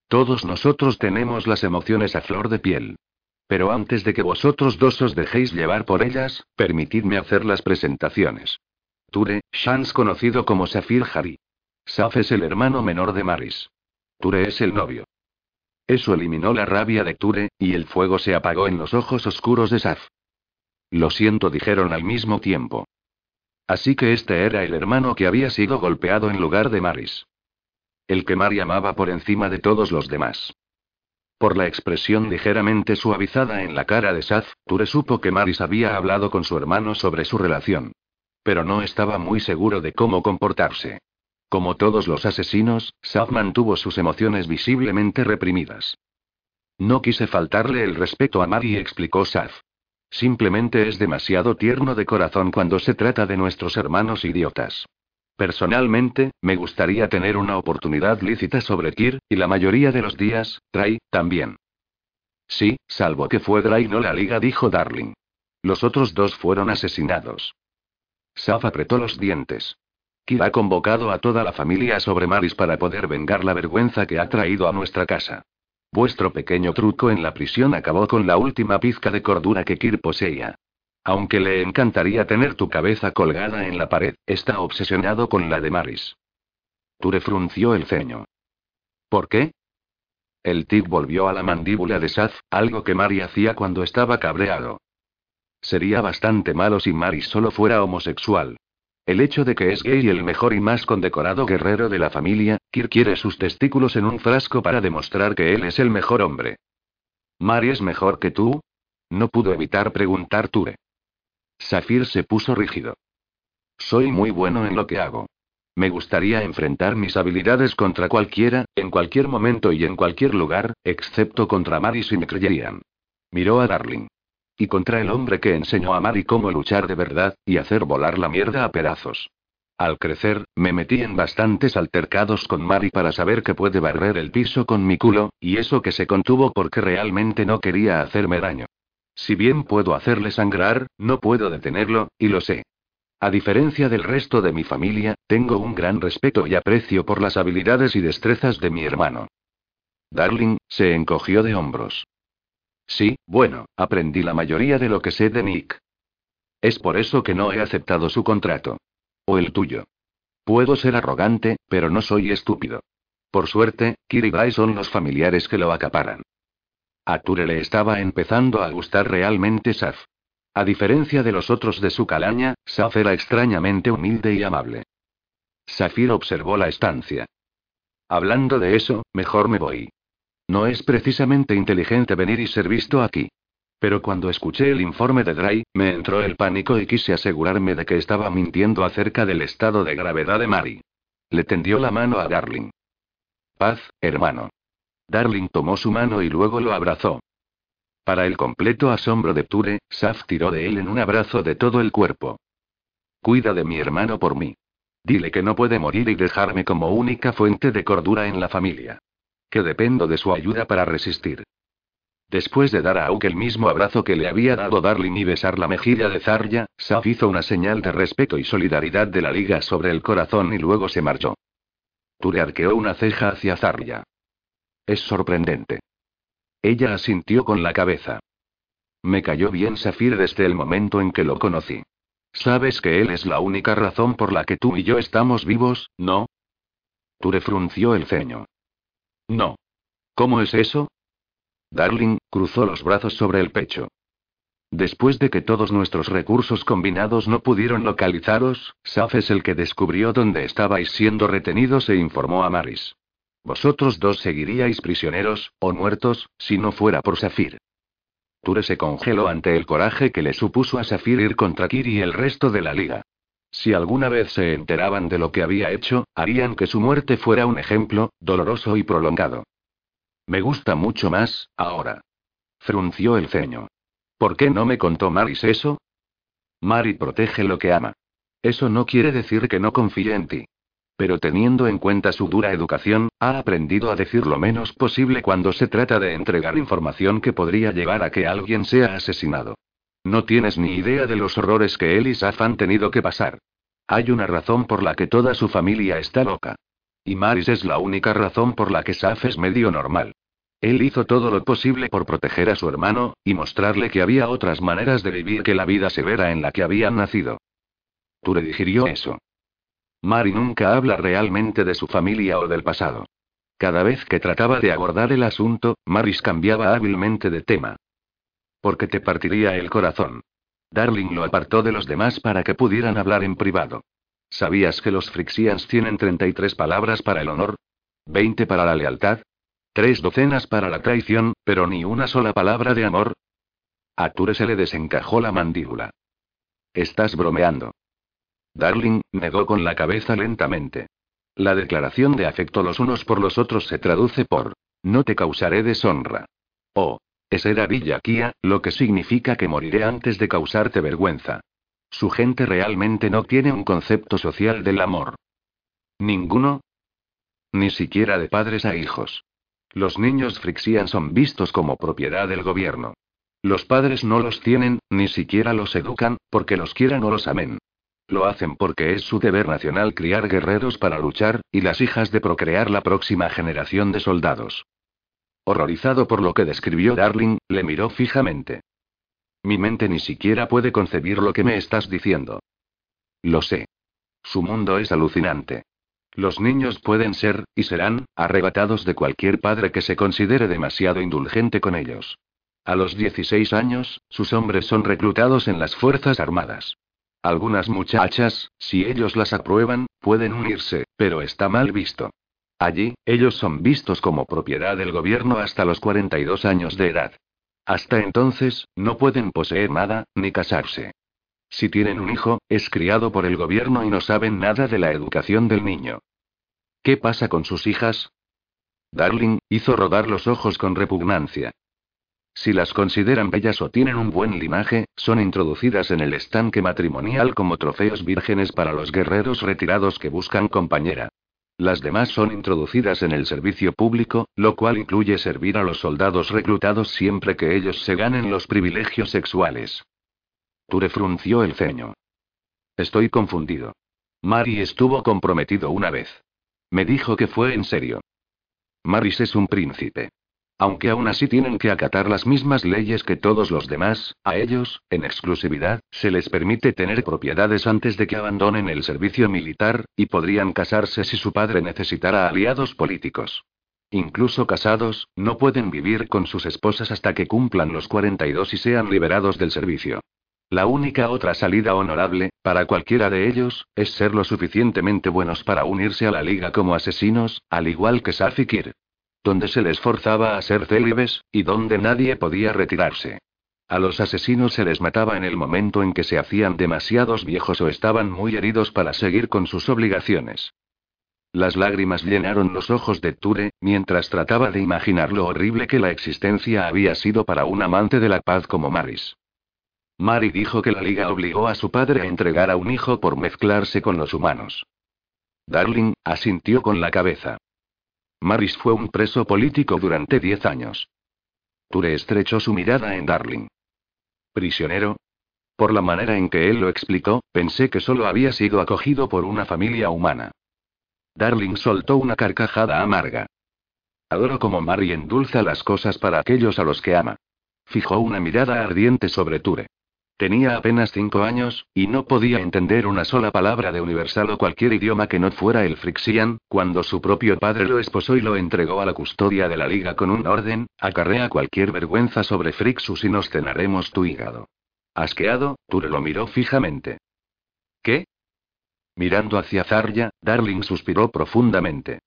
Todos nosotros tenemos las emociones a flor de piel. Pero antes de que vosotros dos os dejéis llevar por ellas, permitidme hacer las presentaciones. Ture, Shans conocido como Safir Hari. Saf es el hermano menor de Maris. Ture es el novio. Eso eliminó la rabia de Ture, y el fuego se apagó en los ojos oscuros de Saf. Lo siento, dijeron al mismo tiempo. Así que este era el hermano que había sido golpeado en lugar de Maris. El que Mari amaba por encima de todos los demás. Por la expresión ligeramente suavizada en la cara de Saf, Ture supo que Maris había hablado con su hermano sobre su relación. Pero no estaba muy seguro de cómo comportarse. Como todos los asesinos, Saf mantuvo sus emociones visiblemente reprimidas. No quise faltarle el respeto a Mari, explicó Saf. Simplemente es demasiado tierno de corazón cuando se trata de nuestros hermanos idiotas. Personalmente, me gustaría tener una oportunidad lícita sobre Kir, y la mayoría de los días, Trai, también. Sí, salvo que fue Dry no la liga, dijo Darling. Los otros dos fueron asesinados. Saf apretó los dientes. Kir ha convocado a toda la familia sobre Maris para poder vengar la vergüenza que ha traído a nuestra casa. Vuestro pequeño truco en la prisión acabó con la última pizca de cordura que Kir poseía. Aunque le encantaría tener tu cabeza colgada en la pared, está obsesionado con la de Maris. Ture frunció el ceño. ¿Por qué? El tic volvió a la mandíbula de Saz, algo que Mari hacía cuando estaba cabreado. Sería bastante malo si Maris solo fuera homosexual. El hecho de que es gay y el mejor y más condecorado guerrero de la familia, Kir quiere sus testículos en un frasco para demostrar que él es el mejor hombre. ¿Mari es mejor que tú? No pudo evitar preguntar Ture. Safir se puso rígido. Soy muy bueno en lo que hago. Me gustaría enfrentar mis habilidades contra cualquiera, en cualquier momento y en cualquier lugar, excepto contra Mari si me creyerían. Miró a Darling. Y contra el hombre que enseñó a Mari cómo luchar de verdad, y hacer volar la mierda a pedazos. Al crecer, me metí en bastantes altercados con Mari para saber que puede barrer el piso con mi culo, y eso que se contuvo porque realmente no quería hacerme daño. Si bien puedo hacerle sangrar, no puedo detenerlo, y lo sé. A diferencia del resto de mi familia, tengo un gran respeto y aprecio por las habilidades y destrezas de mi hermano. Darling, se encogió de hombros. Sí, bueno, aprendí la mayoría de lo que sé de Nick. Es por eso que no he aceptado su contrato. O el tuyo. Puedo ser arrogante, pero no soy estúpido. Por suerte, Kiribai son los familiares que lo acaparan. A Ture le estaba empezando a gustar realmente Saf. A diferencia de los otros de su calaña, Saf era extrañamente humilde y amable. Safir observó la estancia. Hablando de eso, mejor me voy. No es precisamente inteligente venir y ser visto aquí. Pero cuando escuché el informe de Dry, me entró el pánico y quise asegurarme de que estaba mintiendo acerca del estado de gravedad de Mari. Le tendió la mano a Darling. Paz, hermano. Darling tomó su mano y luego lo abrazó. Para el completo asombro de Ture, Saf tiró de él en un abrazo de todo el cuerpo. Cuida de mi hermano por mí. Dile que no puede morir y dejarme como única fuente de cordura en la familia. Que dependo de su ayuda para resistir. Después de dar a Auk el mismo abrazo que le había dado Darling y besar la mejilla de Zarya, Saf hizo una señal de respeto y solidaridad de la liga sobre el corazón y luego se marchó. Ture arqueó una ceja hacia Zarya. Es sorprendente. Ella asintió con la cabeza. Me cayó bien Safir desde el momento en que lo conocí. Sabes que él es la única razón por la que tú y yo estamos vivos, ¿no? Ture frunció el ceño. No. ¿Cómo es eso? Darling, cruzó los brazos sobre el pecho. Después de que todos nuestros recursos combinados no pudieron localizaros, Saf es el que descubrió dónde estabais siendo retenidos e informó a Maris. Vosotros dos seguiríais prisioneros, o muertos, si no fuera por Safir. Ture se congeló ante el coraje que le supuso a Safir ir contra Kiri y el resto de la liga. Si alguna vez se enteraban de lo que había hecho, harían que su muerte fuera un ejemplo, doloroso y prolongado. Me gusta mucho más, ahora. Frunció el ceño. ¿Por qué no me contó Maris eso? Mari protege lo que ama. Eso no quiere decir que no confíe en ti. Pero teniendo en cuenta su dura educación, ha aprendido a decir lo menos posible cuando se trata de entregar información que podría llevar a que alguien sea asesinado. No tienes ni idea de los horrores que él y Saf han tenido que pasar. Hay una razón por la que toda su familia está loca. Y Maris es la única razón por la que Saf es medio normal. Él hizo todo lo posible por proteger a su hermano, y mostrarle que había otras maneras de vivir que la vida severa en la que habían nacido. Tú le digirió eso. Mari nunca habla realmente de su familia o del pasado. Cada vez que trataba de abordar el asunto, Maris cambiaba hábilmente de tema. Porque te partiría el corazón. Darling lo apartó de los demás para que pudieran hablar en privado. ¿Sabías que los Frixians tienen 33 palabras para el honor? ¿20 para la lealtad? Tres docenas para la traición, pero ni una sola palabra de amor. A Ture se le desencajó la mandíbula. Estás bromeando. Darling, negó con la cabeza lentamente. La declaración de afecto los unos por los otros se traduce por, no te causaré deshonra. O, es era Villaquía, lo que significa que moriré antes de causarte vergüenza. Su gente realmente no tiene un concepto social del amor. ¿Ninguno? Ni siquiera de padres a hijos. Los niños Frixian son vistos como propiedad del gobierno. Los padres no los tienen, ni siquiera los educan, porque los quieran o los amen. Lo hacen porque es su deber nacional criar guerreros para luchar, y las hijas de procrear la próxima generación de soldados. Horrorizado por lo que describió Darling, le miró fijamente. Mi mente ni siquiera puede concebir lo que me estás diciendo. Lo sé. Su mundo es alucinante. Los niños pueden ser, y serán, arrebatados de cualquier padre que se considere demasiado indulgente con ellos. A los 16 años, sus hombres son reclutados en las Fuerzas Armadas. Algunas muchachas, si ellos las aprueban, pueden unirse, pero está mal visto. Allí, ellos son vistos como propiedad del gobierno hasta los 42 años de edad. Hasta entonces, no pueden poseer nada, ni casarse. Si tienen un hijo, es criado por el gobierno y no saben nada de la educación del niño. ¿Qué pasa con sus hijas? Darling, hizo rodar los ojos con repugnancia. Si las consideran bellas o tienen un buen linaje, son introducidas en el estanque matrimonial como trofeos vírgenes para los guerreros retirados que buscan compañera. Las demás son introducidas en el servicio público, lo cual incluye servir a los soldados reclutados siempre que ellos se ganen los privilegios sexuales. Ture frunció el ceño. Estoy confundido. Mari estuvo comprometido una vez. Me dijo que fue en serio. Maris es un príncipe. Aunque aún así tienen que acatar las mismas leyes que todos los demás, a ellos, en exclusividad, se les permite tener propiedades antes de que abandonen el servicio militar, y podrían casarse si su padre necesitara aliados políticos. Incluso casados, no pueden vivir con sus esposas hasta que cumplan los 42 y sean liberados del servicio. La única otra salida honorable, para cualquiera de ellos, es ser lo suficientemente buenos para unirse a la liga como asesinos, al igual que Safikir donde se les forzaba a ser célibes, y donde nadie podía retirarse. A los asesinos se les mataba en el momento en que se hacían demasiados viejos o estaban muy heridos para seguir con sus obligaciones. Las lágrimas llenaron los ojos de Ture, mientras trataba de imaginar lo horrible que la existencia había sido para un amante de la paz como Maris. Mari dijo que la liga obligó a su padre a entregar a un hijo por mezclarse con los humanos. Darling, asintió con la cabeza. Maris fue un preso político durante diez años. Ture estrechó su mirada en Darling. ¿Prisionero? Por la manera en que él lo explicó, pensé que solo había sido acogido por una familia humana. Darling soltó una carcajada amarga. Adoro como Mary endulza las cosas para aquellos a los que ama. Fijó una mirada ardiente sobre Ture. Tenía apenas cinco años, y no podía entender una sola palabra de universal o cualquier idioma que no fuera el Frixian, cuando su propio padre lo esposó y lo entregó a la custodia de la liga con un orden, acarrea cualquier vergüenza sobre Frixus y nos cenaremos tu hígado. Asqueado, Ture lo miró fijamente. ¿Qué? Mirando hacia Zarya, Darling suspiró profundamente.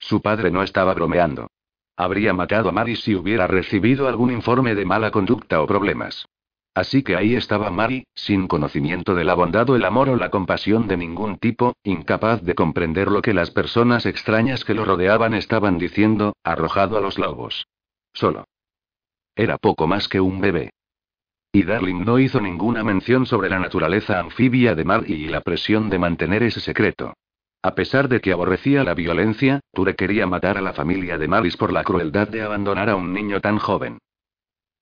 Su padre no estaba bromeando. Habría matado a Mary si hubiera recibido algún informe de mala conducta o problemas. Así que ahí estaba Mary, sin conocimiento de la bondad o el amor o la compasión de ningún tipo, incapaz de comprender lo que las personas extrañas que lo rodeaban estaban diciendo, arrojado a los lobos. Solo. Era poco más que un bebé. Y Darling no hizo ninguna mención sobre la naturaleza anfibia de Marty y la presión de mantener ese secreto. A pesar de que aborrecía la violencia, Ture quería matar a la familia de Maris por la crueldad de abandonar a un niño tan joven.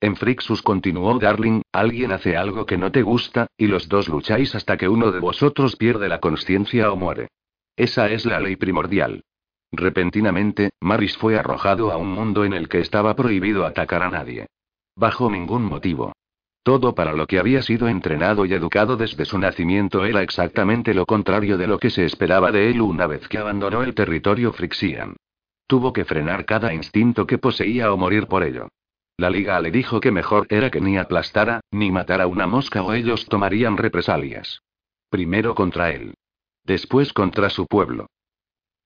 En Frixus continuó Darling, alguien hace algo que no te gusta, y los dos lucháis hasta que uno de vosotros pierde la conciencia o muere. Esa es la ley primordial. Repentinamente, Maris fue arrojado a un mundo en el que estaba prohibido atacar a nadie. Bajo ningún motivo. Todo para lo que había sido entrenado y educado desde su nacimiento era exactamente lo contrario de lo que se esperaba de él una vez que abandonó el territorio Frixian. Tuvo que frenar cada instinto que poseía o morir por ello. La liga le dijo que mejor era que ni aplastara, ni matara una mosca o ellos tomarían represalias. Primero contra él. Después contra su pueblo.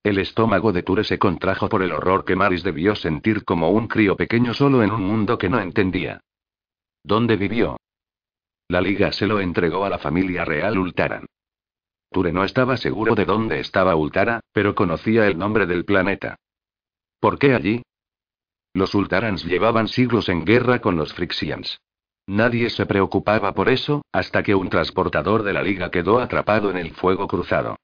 El estómago de Ture se contrajo por el horror que Maris debió sentir como un crío pequeño solo en un mundo que no entendía. ¿Dónde vivió? La liga se lo entregó a la familia real Ultaran. Ture no estaba seguro de dónde estaba Ultara, pero conocía el nombre del planeta. ¿Por qué allí? Los Ultarans llevaban siglos en guerra con los Frixians. Nadie se preocupaba por eso, hasta que un transportador de la liga quedó atrapado en el fuego cruzado.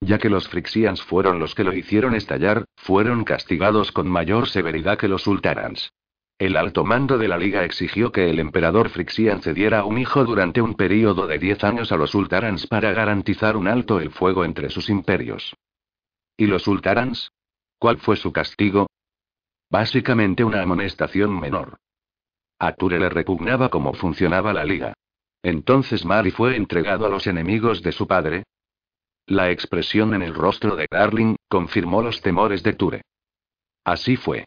Ya que los Frixians fueron los que lo hicieron estallar, fueron castigados con mayor severidad que los Ultarans. El alto mando de la Liga exigió que el emperador Frixian cediera un hijo durante un período de diez años a los Ultarans para garantizar un alto el fuego entre sus imperios. ¿Y los Ultarans? ¿Cuál fue su castigo? Básicamente una amonestación menor. A Ture le repugnaba cómo funcionaba la Liga. Entonces Mari fue entregado a los enemigos de su padre. La expresión en el rostro de Darling confirmó los temores de Ture. Así fue.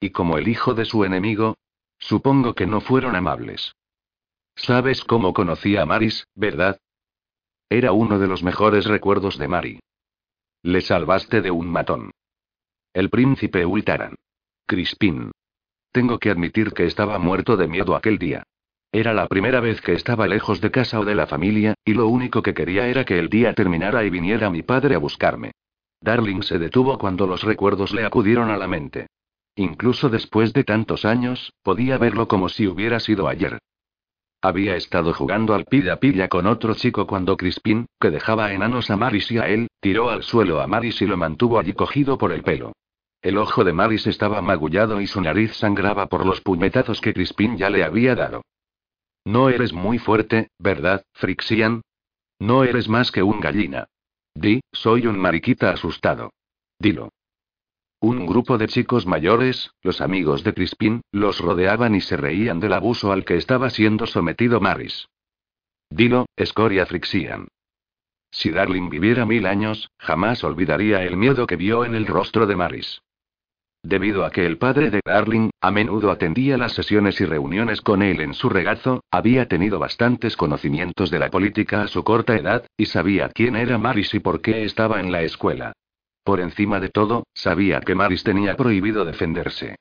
Y como el hijo de su enemigo, supongo que no fueron amables. ¿Sabes cómo conocí a Maris, verdad? Era uno de los mejores recuerdos de Mari. Le salvaste de un matón. El príncipe Ultaran. Crispin. Tengo que admitir que estaba muerto de miedo aquel día. Era la primera vez que estaba lejos de casa o de la familia, y lo único que quería era que el día terminara y viniera mi padre a buscarme. Darling se detuvo cuando los recuerdos le acudieron a la mente. Incluso después de tantos años, podía verlo como si hubiera sido ayer. Había estado jugando al pilla pilla con otro chico cuando Crispin, que dejaba enanos a Maris y a él, tiró al suelo a Maris y lo mantuvo allí cogido por el pelo. El ojo de Maris estaba magullado y su nariz sangraba por los puñetazos que Crispin ya le había dado. No eres muy fuerte, ¿verdad, Frixian? No eres más que un gallina. Di, soy un mariquita asustado. Dilo. Un grupo de chicos mayores, los amigos de Crispin, los rodeaban y se reían del abuso al que estaba siendo sometido Maris. Dilo, escoria Frixian. Si Darling viviera mil años, jamás olvidaría el miedo que vio en el rostro de Maris. Debido a que el padre de Darling, a menudo atendía las sesiones y reuniones con él en su regazo, había tenido bastantes conocimientos de la política a su corta edad, y sabía quién era Maris y por qué estaba en la escuela. Por encima de todo, sabía que Maris tenía prohibido defenderse.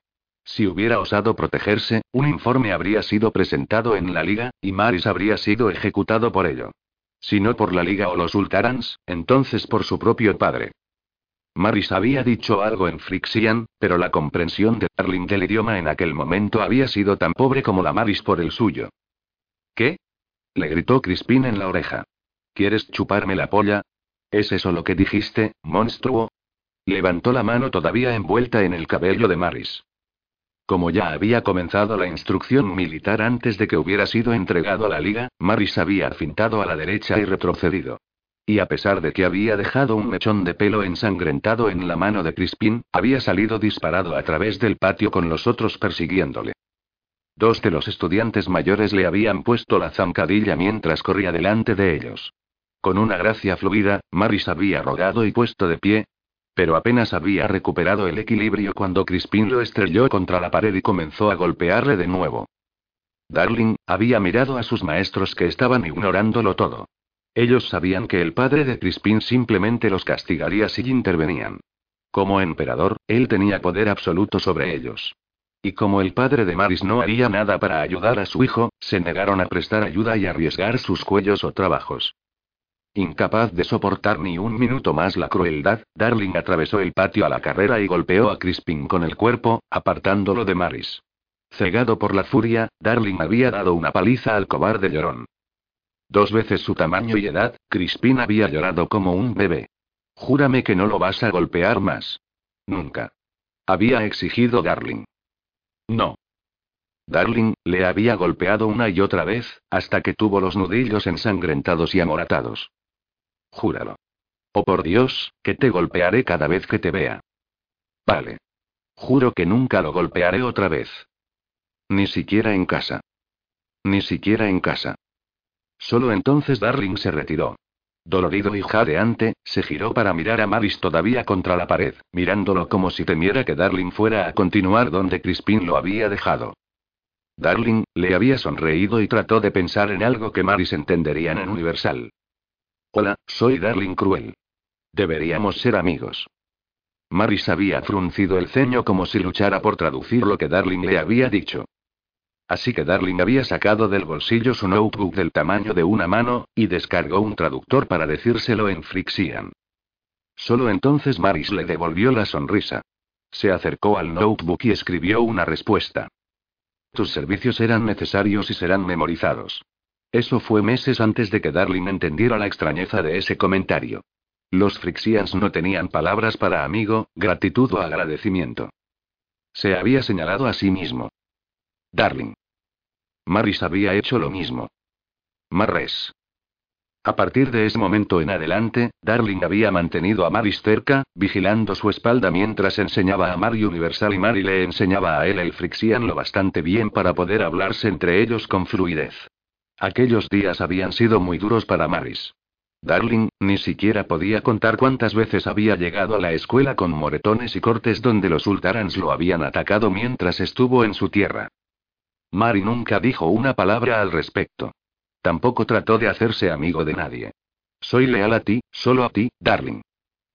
Si hubiera osado protegerse, un informe habría sido presentado en la liga, y Maris habría sido ejecutado por ello. Si no por la liga o los Ultarans, entonces por su propio padre. Maris había dicho algo en Frixian, pero la comprensión de Darling del idioma en aquel momento había sido tan pobre como la Maris por el suyo. ¿Qué? le gritó Crispin en la oreja. ¿Quieres chuparme la polla? ¿Es eso lo que dijiste, monstruo? Levantó la mano todavía envuelta en el cabello de Maris. Como ya había comenzado la instrucción militar antes de que hubiera sido entregado a la liga, Maris había fintado a la derecha y retrocedido. Y a pesar de que había dejado un mechón de pelo ensangrentado en la mano de Crispin, había salido disparado a través del patio con los otros persiguiéndole. Dos de los estudiantes mayores le habían puesto la zancadilla mientras corría delante de ellos. Con una gracia fluida, Maris había rogado y puesto de pie. Pero apenas había recuperado el equilibrio cuando Crispin lo estrelló contra la pared y comenzó a golpearle de nuevo. Darling, había mirado a sus maestros que estaban ignorándolo todo. Ellos sabían que el padre de Crispin simplemente los castigaría si intervenían. Como emperador, él tenía poder absoluto sobre ellos. Y como el padre de Maris no haría nada para ayudar a su hijo, se negaron a prestar ayuda y arriesgar sus cuellos o trabajos. Incapaz de soportar ni un minuto más la crueldad, Darling atravesó el patio a la carrera y golpeó a Crispin con el cuerpo, apartándolo de Maris. Cegado por la furia, Darling había dado una paliza al cobarde llorón. Dos veces su tamaño y edad, Crispin había llorado como un bebé. Júrame que no lo vas a golpear más. Nunca. Había exigido Darling. No. Darling, le había golpeado una y otra vez, hasta que tuvo los nudillos ensangrentados y amoratados. Júralo. Oh por Dios, que te golpearé cada vez que te vea. Vale. Juro que nunca lo golpearé otra vez. Ni siquiera en casa. Ni siquiera en casa. Solo entonces Darling se retiró. Dolorido y jadeante, se giró para mirar a Maris todavía contra la pared, mirándolo como si temiera que Darling fuera a continuar donde Crispin lo había dejado. Darling, le había sonreído y trató de pensar en algo que Maris entendería en Universal. Hola, soy Darling Cruel. Deberíamos ser amigos. Maris había fruncido el ceño como si luchara por traducir lo que Darling le había dicho. Así que Darling había sacado del bolsillo su notebook del tamaño de una mano, y descargó un traductor para decírselo en Frixian. Solo entonces Maris le devolvió la sonrisa. Se acercó al notebook y escribió una respuesta. Tus servicios eran necesarios y serán memorizados. Eso fue meses antes de que Darling entendiera la extrañeza de ese comentario. Los Frixians no tenían palabras para amigo, gratitud o agradecimiento. Se había señalado a sí mismo. Darling. Maris había hecho lo mismo. Marres. A partir de ese momento en adelante, Darling había mantenido a Maris cerca, vigilando su espalda mientras enseñaba a Mari Universal y Mari le enseñaba a él el Frixian lo bastante bien para poder hablarse entre ellos con fluidez. Aquellos días habían sido muy duros para Maris. Darling, ni siquiera podía contar cuántas veces había llegado a la escuela con moretones y cortes donde los Ultarans lo habían atacado mientras estuvo en su tierra. Mari nunca dijo una palabra al respecto. Tampoco trató de hacerse amigo de nadie. Soy leal a ti, solo a ti, darling.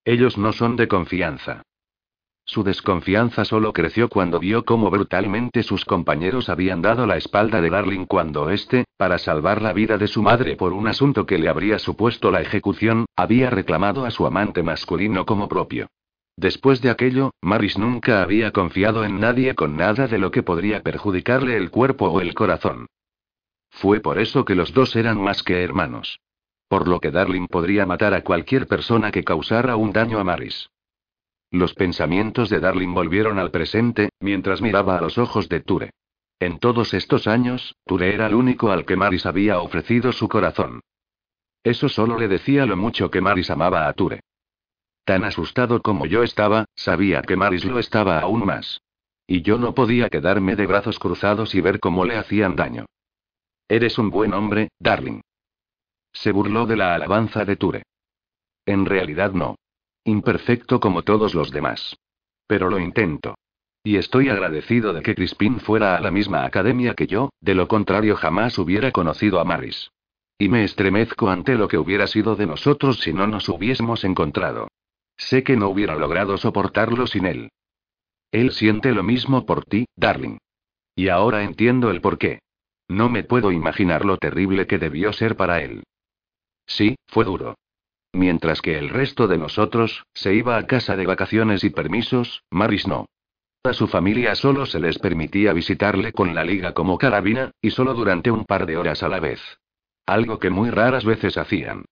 Ellos no son de confianza. Su desconfianza solo creció cuando vio cómo brutalmente sus compañeros habían dado la espalda de Darling cuando éste, para salvar la vida de su madre por un asunto que le habría supuesto la ejecución, había reclamado a su amante masculino como propio. Después de aquello, Maris nunca había confiado en nadie con nada de lo que podría perjudicarle el cuerpo o el corazón. Fue por eso que los dos eran más que hermanos. Por lo que Darling podría matar a cualquier persona que causara un daño a Maris. Los pensamientos de Darling volvieron al presente, mientras miraba a los ojos de Ture. En todos estos años, Ture era el único al que Maris había ofrecido su corazón. Eso solo le decía lo mucho que Maris amaba a Ture. Tan asustado como yo estaba, sabía que Maris lo estaba aún más. Y yo no podía quedarme de brazos cruzados y ver cómo le hacían daño. Eres un buen hombre, darling. Se burló de la alabanza de Ture. En realidad no. Imperfecto como todos los demás. Pero lo intento. Y estoy agradecido de que Crispin fuera a la misma academia que yo, de lo contrario jamás hubiera conocido a Maris. Y me estremezco ante lo que hubiera sido de nosotros si no nos hubiésemos encontrado. Sé que no hubiera logrado soportarlo sin él. Él siente lo mismo por ti, darling. Y ahora entiendo el por qué. No me puedo imaginar lo terrible que debió ser para él. Sí, fue duro. Mientras que el resto de nosotros, se iba a casa de vacaciones y permisos, Maris no. A su familia solo se les permitía visitarle con la liga como carabina, y solo durante un par de horas a la vez. Algo que muy raras veces hacían.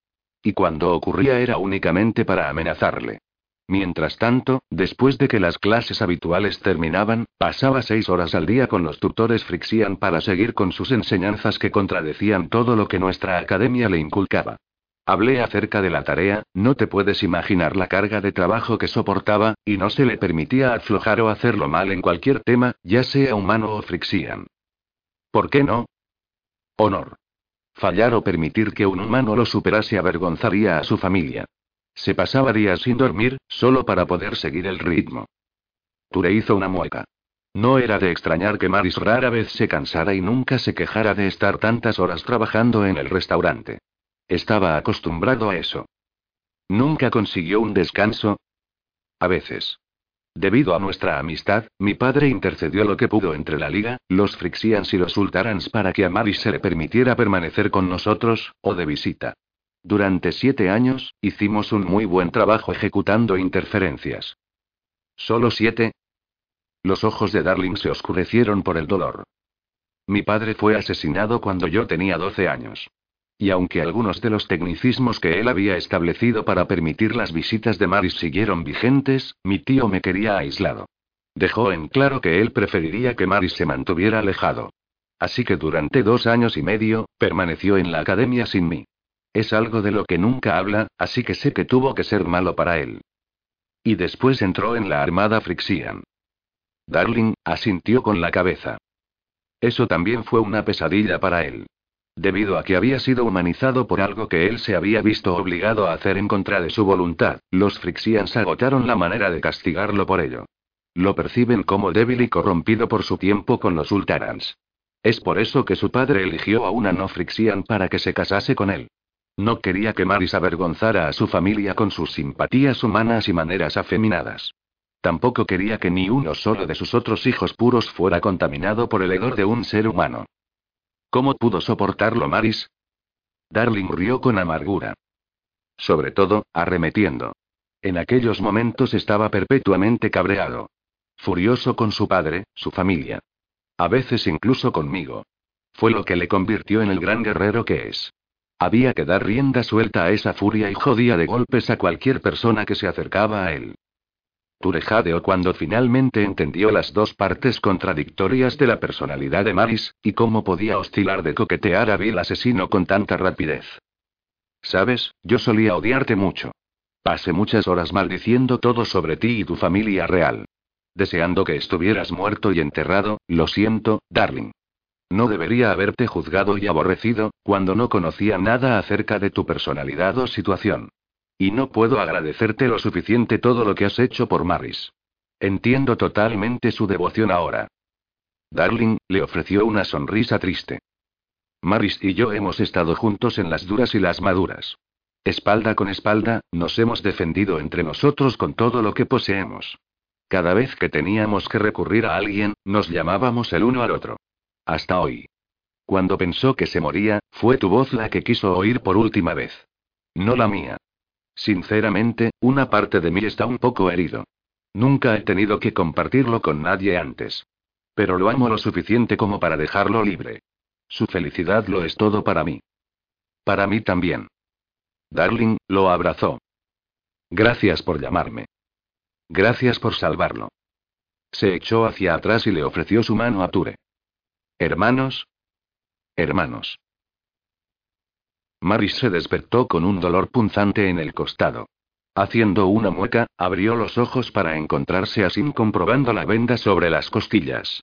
Y cuando ocurría era únicamente para amenazarle. Mientras tanto, después de que las clases habituales terminaban, pasaba seis horas al día con los tutores Frixian para seguir con sus enseñanzas que contradecían todo lo que nuestra academia le inculcaba. Hablé acerca de la tarea, no te puedes imaginar la carga de trabajo que soportaba, y no se le permitía aflojar o hacerlo mal en cualquier tema, ya sea humano o Frixian. ¿Por qué no? Honor. Fallar o permitir que un humano lo superase avergonzaría a su familia. Se pasaba días sin dormir, solo para poder seguir el ritmo. Ture hizo una mueca. No era de extrañar que Maris rara vez se cansara y nunca se quejara de estar tantas horas trabajando en el restaurante. Estaba acostumbrado a eso. ¿Nunca consiguió un descanso? A veces. Debido a nuestra amistad, mi padre intercedió lo que pudo entre la liga, los Frixians y los Sultarans para que a Maris se le permitiera permanecer con nosotros, o de visita. Durante siete años, hicimos un muy buen trabajo ejecutando interferencias. ¿Solo siete? Los ojos de Darling se oscurecieron por el dolor. Mi padre fue asesinado cuando yo tenía 12 años. Y aunque algunos de los tecnicismos que él había establecido para permitir las visitas de Maris siguieron vigentes, mi tío me quería aislado. Dejó en claro que él preferiría que Maris se mantuviera alejado. Así que durante dos años y medio, permaneció en la academia sin mí. Es algo de lo que nunca habla, así que sé que tuvo que ser malo para él. Y después entró en la armada Frixian. Darling, asintió con la cabeza. Eso también fue una pesadilla para él. Debido a que había sido humanizado por algo que él se había visto obligado a hacer en contra de su voluntad, los Frixians agotaron la manera de castigarlo por ello. Lo perciben como débil y corrompido por su tiempo con los Ultarans. Es por eso que su padre eligió a una no Frixian para que se casase con él. No quería que Maris avergonzara a su familia con sus simpatías humanas y maneras afeminadas. Tampoco quería que ni uno solo de sus otros hijos puros fuera contaminado por el hedor de un ser humano. ¿Cómo pudo soportarlo Maris? Darling rió con amargura. Sobre todo, arremetiendo. En aquellos momentos estaba perpetuamente cabreado. Furioso con su padre, su familia. A veces incluso conmigo. Fue lo que le convirtió en el gran guerrero que es. Había que dar rienda suelta a esa furia y jodía de golpes a cualquier persona que se acercaba a él. Turejadeó cuando finalmente entendió las dos partes contradictorias de la personalidad de Maris, y cómo podía oscilar de coquetear a Bill asesino con tanta rapidez. Sabes, yo solía odiarte mucho. Pasé muchas horas maldiciendo todo sobre ti y tu familia real. Deseando que estuvieras muerto y enterrado, lo siento, darling. No debería haberte juzgado y aborrecido, cuando no conocía nada acerca de tu personalidad o situación. Y no puedo agradecerte lo suficiente todo lo que has hecho por Maris. Entiendo totalmente su devoción ahora. Darling, le ofreció una sonrisa triste. Maris y yo hemos estado juntos en las duras y las maduras. Espalda con espalda, nos hemos defendido entre nosotros con todo lo que poseemos. Cada vez que teníamos que recurrir a alguien, nos llamábamos el uno al otro. Hasta hoy. Cuando pensó que se moría, fue tu voz la que quiso oír por última vez. No la mía. Sinceramente, una parte de mí está un poco herido. Nunca he tenido que compartirlo con nadie antes. Pero lo amo lo suficiente como para dejarlo libre. Su felicidad lo es todo para mí. Para mí también. Darling, lo abrazó. Gracias por llamarme. Gracias por salvarlo. Se echó hacia atrás y le ofreció su mano a Ture. ¿Hermanos? Hermanos. Maris se despertó con un dolor punzante en el costado. Haciendo una mueca, abrió los ojos para encontrarse así comprobando la venda sobre las costillas.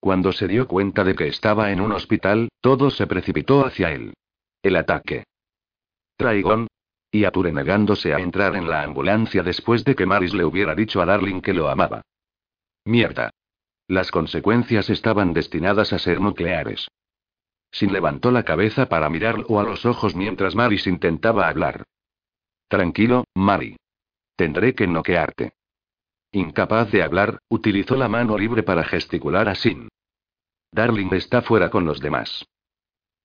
Cuando se dio cuenta de que estaba en un hospital, todo se precipitó hacia él. El ataque. Traigón. Y Ature negándose a entrar en la ambulancia después de que Maris le hubiera dicho a Darling que lo amaba. Mierda. Las consecuencias estaban destinadas a ser nucleares. Sin levantó la cabeza para mirarlo a los ojos mientras Maris intentaba hablar. Tranquilo, Mari. Tendré que noquearte. Incapaz de hablar, utilizó la mano libre para gesticular a Sin. Darling está fuera con los demás.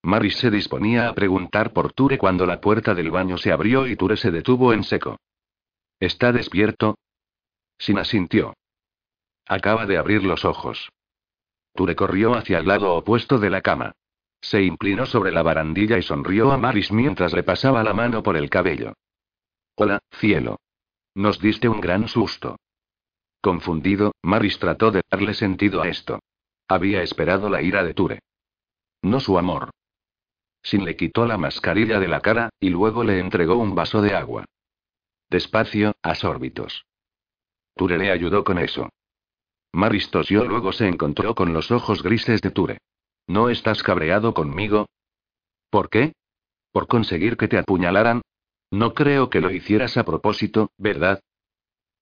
Maris se disponía a preguntar por Ture cuando la puerta del baño se abrió y Ture se detuvo en seco. ¿Está despierto? Sin asintió. Acaba de abrir los ojos. Ture corrió hacia el lado opuesto de la cama. Se inclinó sobre la barandilla y sonrió a Maris mientras le pasaba la mano por el cabello. Hola, cielo. Nos diste un gran susto. Confundido, Maris trató de darle sentido a esto. Había esperado la ira de Ture. No su amor. Sin le quitó la mascarilla de la cara, y luego le entregó un vaso de agua. Despacio, a sórbitos. Ture le ayudó con eso. Maris tosió, luego se encontró con los ojos grises de Ture. ¿No estás cabreado conmigo? ¿Por qué? ¿Por conseguir que te apuñalaran? No creo que lo hicieras a propósito, ¿verdad?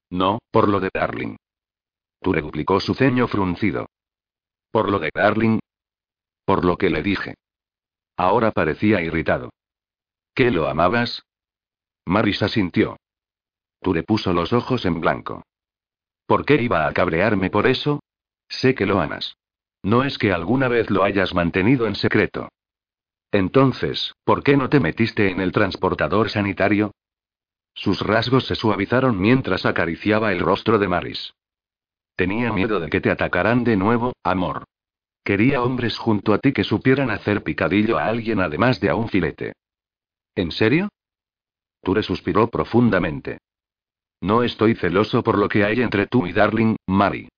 No, por lo de Darling. Ture duplicó su ceño fruncido. ¿Por lo de Darling? Por lo que le dije. Ahora parecía irritado. ¿Qué lo amabas? Maris asintió. Ture puso los ojos en blanco. ¿Por qué iba a cabrearme por eso? Sé que lo amas. No es que alguna vez lo hayas mantenido en secreto. Entonces, ¿por qué no te metiste en el transportador sanitario? Sus rasgos se suavizaron mientras acariciaba el rostro de Maris. Tenía miedo de que te atacaran de nuevo, amor. Quería hombres junto a ti que supieran hacer picadillo a alguien además de a un filete. ¿En serio? Ture suspiró profundamente. No estoy celoso por lo que hay entre tú y Darling, Mari.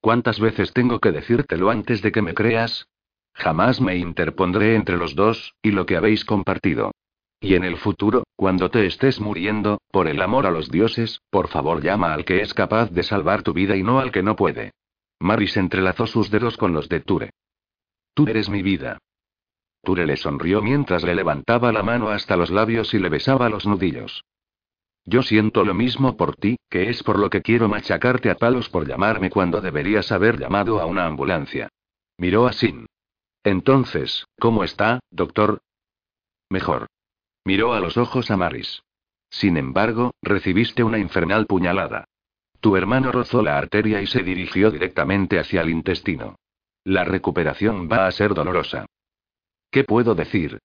¿Cuántas veces tengo que decírtelo antes de que me creas? Jamás me interpondré entre los dos, y lo que habéis compartido. Y en el futuro, cuando te estés muriendo, por el amor a los dioses, por favor llama al que es capaz de salvar tu vida y no al que no puede. Maris entrelazó sus dedos con los de Ture. Tú eres mi vida. Ture le sonrió mientras le levantaba la mano hasta los labios y le besaba los nudillos. Yo siento lo mismo por ti, que es por lo que quiero machacarte a palos por llamarme cuando deberías haber llamado a una ambulancia. Miró a Sin. Entonces, ¿cómo está, doctor? Mejor. Miró a los ojos a Maris. Sin embargo, recibiste una infernal puñalada. Tu hermano rozó la arteria y se dirigió directamente hacia el intestino. La recuperación va a ser dolorosa. ¿Qué puedo decir?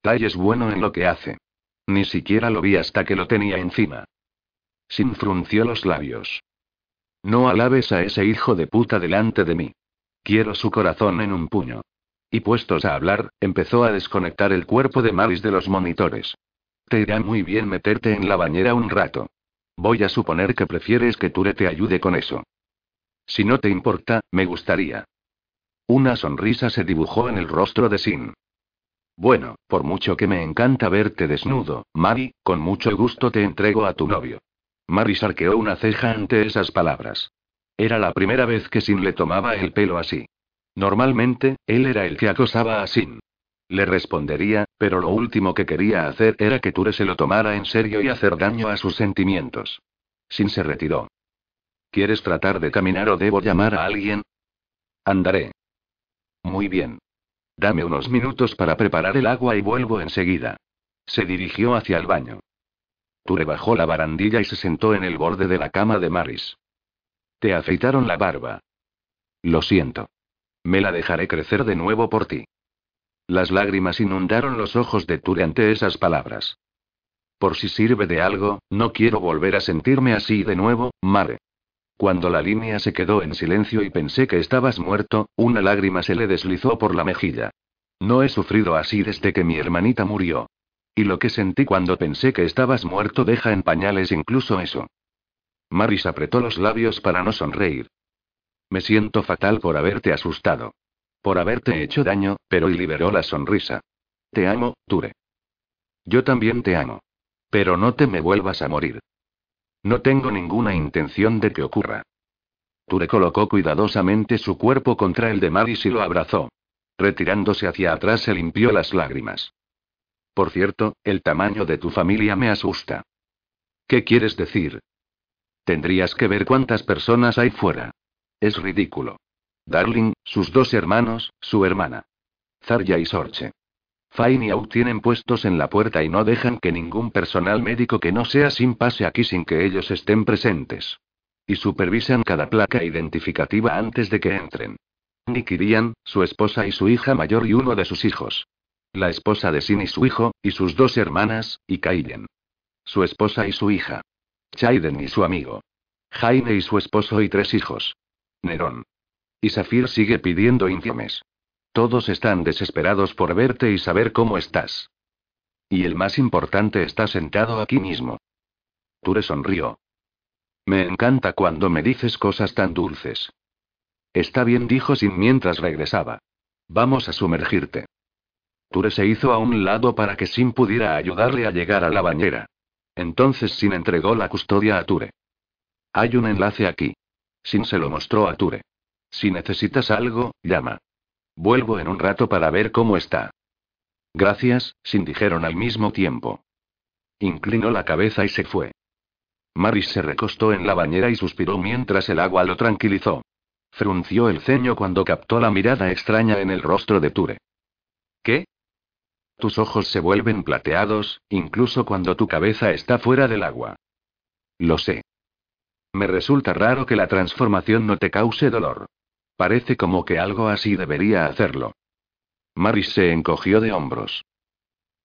Tai es bueno en lo que hace. Ni siquiera lo vi hasta que lo tenía encima. Sin frunció los labios. No alabes a ese hijo de puta delante de mí. Quiero su corazón en un puño. Y puestos a hablar, empezó a desconectar el cuerpo de Maris de los monitores. Te irá muy bien meterte en la bañera un rato. Voy a suponer que prefieres que Ture te ayude con eso. Si no te importa, me gustaría. Una sonrisa se dibujó en el rostro de Sin. Bueno, por mucho que me encanta verte desnudo, Mari, con mucho gusto te entrego a tu novio. Mari sarqueó una ceja ante esas palabras. Era la primera vez que Sin le tomaba el pelo así. Normalmente, él era el que acosaba a Sin. Le respondería, pero lo último que quería hacer era que Ture se lo tomara en serio y hacer daño a sus sentimientos. Sin se retiró. ¿Quieres tratar de caminar o debo llamar a alguien? Andaré. Muy bien. Dame unos minutos para preparar el agua y vuelvo enseguida. Se dirigió hacia el baño. Ture bajó la barandilla y se sentó en el borde de la cama de Maris. Te afeitaron la barba. Lo siento. Me la dejaré crecer de nuevo por ti. Las lágrimas inundaron los ojos de Ture ante esas palabras. Por si sirve de algo, no quiero volver a sentirme así de nuevo, Mare. Cuando la línea se quedó en silencio y pensé que estabas muerto, una lágrima se le deslizó por la mejilla. No he sufrido así desde que mi hermanita murió. Y lo que sentí cuando pensé que estabas muerto deja en pañales incluso eso. Maris apretó los labios para no sonreír. Me siento fatal por haberte asustado. Por haberte hecho daño, pero y liberó la sonrisa. Te amo, Ture. Yo también te amo. Pero no te me vuelvas a morir. No tengo ninguna intención de que ocurra. Ture colocó cuidadosamente su cuerpo contra el de Maris y lo abrazó. Retirándose hacia atrás se limpió las lágrimas. Por cierto, el tamaño de tu familia me asusta. ¿Qué quieres decir? Tendrías que ver cuántas personas hay fuera. Es ridículo. Darling, sus dos hermanos, su hermana. Zarya y Sorche. Fine y Au tienen puestos en la puerta y no dejan que ningún personal médico que no sea sin pase aquí sin que ellos estén presentes. Y supervisan cada placa identificativa antes de que entren. Nick su esposa y su hija mayor y uno de sus hijos. La esposa de Sin y su hijo, y sus dos hermanas, y Kaiden. Su esposa y su hija. Chaiden y su amigo. Jaime y su esposo y tres hijos. Nerón. Y Safir sigue pidiendo ínfimes. Todos están desesperados por verte y saber cómo estás. Y el más importante está sentado aquí mismo. Ture sonrió. Me encanta cuando me dices cosas tan dulces. Está bien, dijo Sin mientras regresaba. Vamos a sumergirte. Ture se hizo a un lado para que Sin pudiera ayudarle a llegar a la bañera. Entonces Sin entregó la custodia a Ture. Hay un enlace aquí. Sin se lo mostró a Ture. Si necesitas algo, llama. Vuelvo en un rato para ver cómo está. Gracias, Sin dijeron al mismo tiempo. Inclinó la cabeza y se fue. Maris se recostó en la bañera y suspiró mientras el agua lo tranquilizó. Frunció el ceño cuando captó la mirada extraña en el rostro de Ture. ¿Qué? Tus ojos se vuelven plateados, incluso cuando tu cabeza está fuera del agua. Lo sé. Me resulta raro que la transformación no te cause dolor. Parece como que algo así debería hacerlo. Maris se encogió de hombros.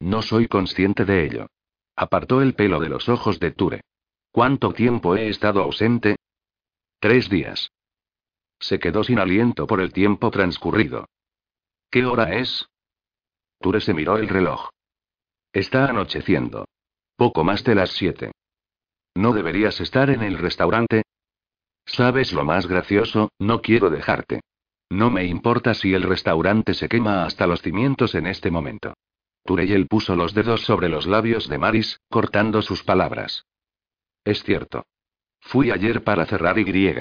No soy consciente de ello. Apartó el pelo de los ojos de Ture. ¿Cuánto tiempo he estado ausente? Tres días. Se quedó sin aliento por el tiempo transcurrido. ¿Qué hora es? Ture se miró el reloj. Está anocheciendo. Poco más de las siete. ¿No deberías estar en el restaurante? ¿Sabes lo más gracioso? No quiero dejarte. No me importa si el restaurante se quema hasta los cimientos en este momento. Tureyel puso los dedos sobre los labios de Maris, cortando sus palabras. Es cierto. Fui ayer para cerrar Y.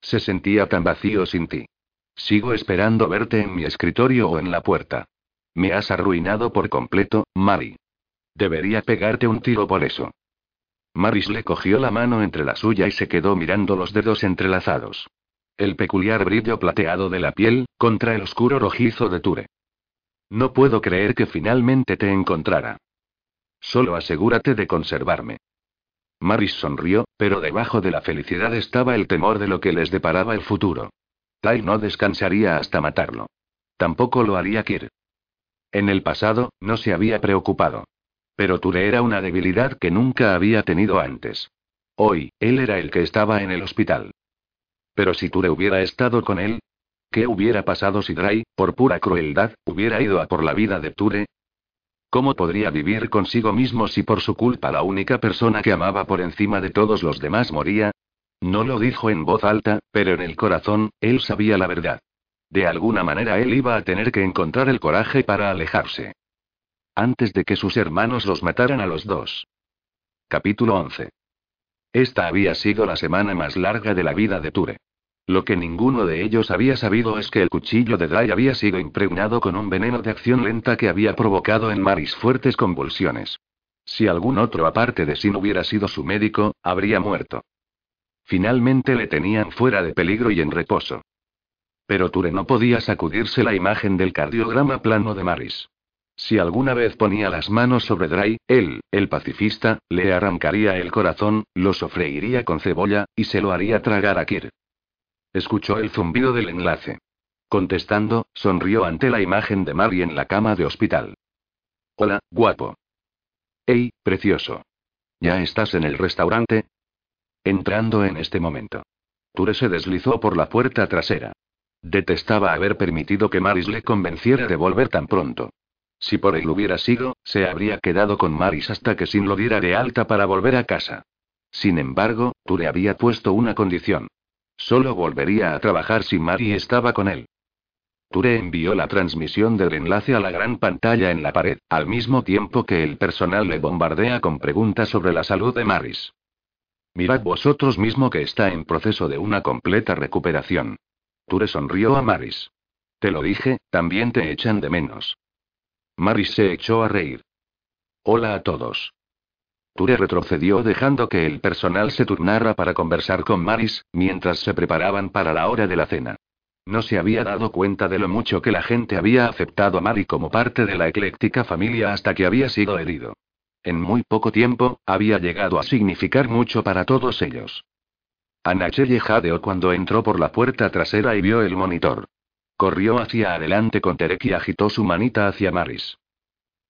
Se sentía tan vacío sin ti. Sigo esperando verte en mi escritorio o en la puerta. Me has arruinado por completo, Mari. Debería pegarte un tiro por eso. Maris le cogió la mano entre la suya y se quedó mirando los dedos entrelazados. El peculiar brillo plateado de la piel, contra el oscuro rojizo de Ture. No puedo creer que finalmente te encontrara. Solo asegúrate de conservarme. Maris sonrió, pero debajo de la felicidad estaba el temor de lo que les deparaba el futuro. Tai no descansaría hasta matarlo. Tampoco lo haría Kir. En el pasado, no se había preocupado. Pero Ture era una debilidad que nunca había tenido antes. Hoy, él era el que estaba en el hospital. Pero si Ture hubiera estado con él, ¿qué hubiera pasado si Dray, por pura crueldad, hubiera ido a por la vida de Ture? ¿Cómo podría vivir consigo mismo si por su culpa la única persona que amaba por encima de todos los demás moría? No lo dijo en voz alta, pero en el corazón, él sabía la verdad. De alguna manera él iba a tener que encontrar el coraje para alejarse antes de que sus hermanos los mataran a los dos. Capítulo 11. Esta había sido la semana más larga de la vida de Ture. Lo que ninguno de ellos había sabido es que el cuchillo de Dry había sido impregnado con un veneno de acción lenta que había provocado en Maris fuertes convulsiones. Si algún otro aparte de Sin hubiera sido su médico, habría muerto. Finalmente le tenían fuera de peligro y en reposo. Pero Ture no podía sacudirse la imagen del cardiograma plano de Maris. Si alguna vez ponía las manos sobre Dry, él, el pacifista, le arrancaría el corazón, lo sofreiría con cebolla, y se lo haría tragar a Kir. Escuchó el zumbido del enlace. Contestando, sonrió ante la imagen de Mary en la cama de hospital. Hola, guapo. Hey, precioso. ¿Ya estás en el restaurante? Entrando en este momento. Ture se deslizó por la puerta trasera. Detestaba haber permitido que Maris le convenciera de volver tan pronto. Si por él hubiera sido, se habría quedado con Maris hasta que Sin lo diera de alta para volver a casa. Sin embargo, Ture había puesto una condición. Solo volvería a trabajar si Mari estaba con él. Ture envió la transmisión del enlace a la gran pantalla en la pared, al mismo tiempo que el personal le bombardea con preguntas sobre la salud de Maris. Mirad vosotros mismo que está en proceso de una completa recuperación. Ture sonrió a Maris. Te lo dije, también te echan de menos. Maris se echó a reír. Hola a todos. Ture retrocedió dejando que el personal se turnara para conversar con Maris, mientras se preparaban para la hora de la cena. No se había dado cuenta de lo mucho que la gente había aceptado a Mari como parte de la ecléctica familia hasta que había sido herido. En muy poco tiempo, había llegado a significar mucho para todos ellos. Anachelle jadeó cuando entró por la puerta trasera y vio el monitor. Corrió hacia adelante con Terek y agitó su manita hacia Maris.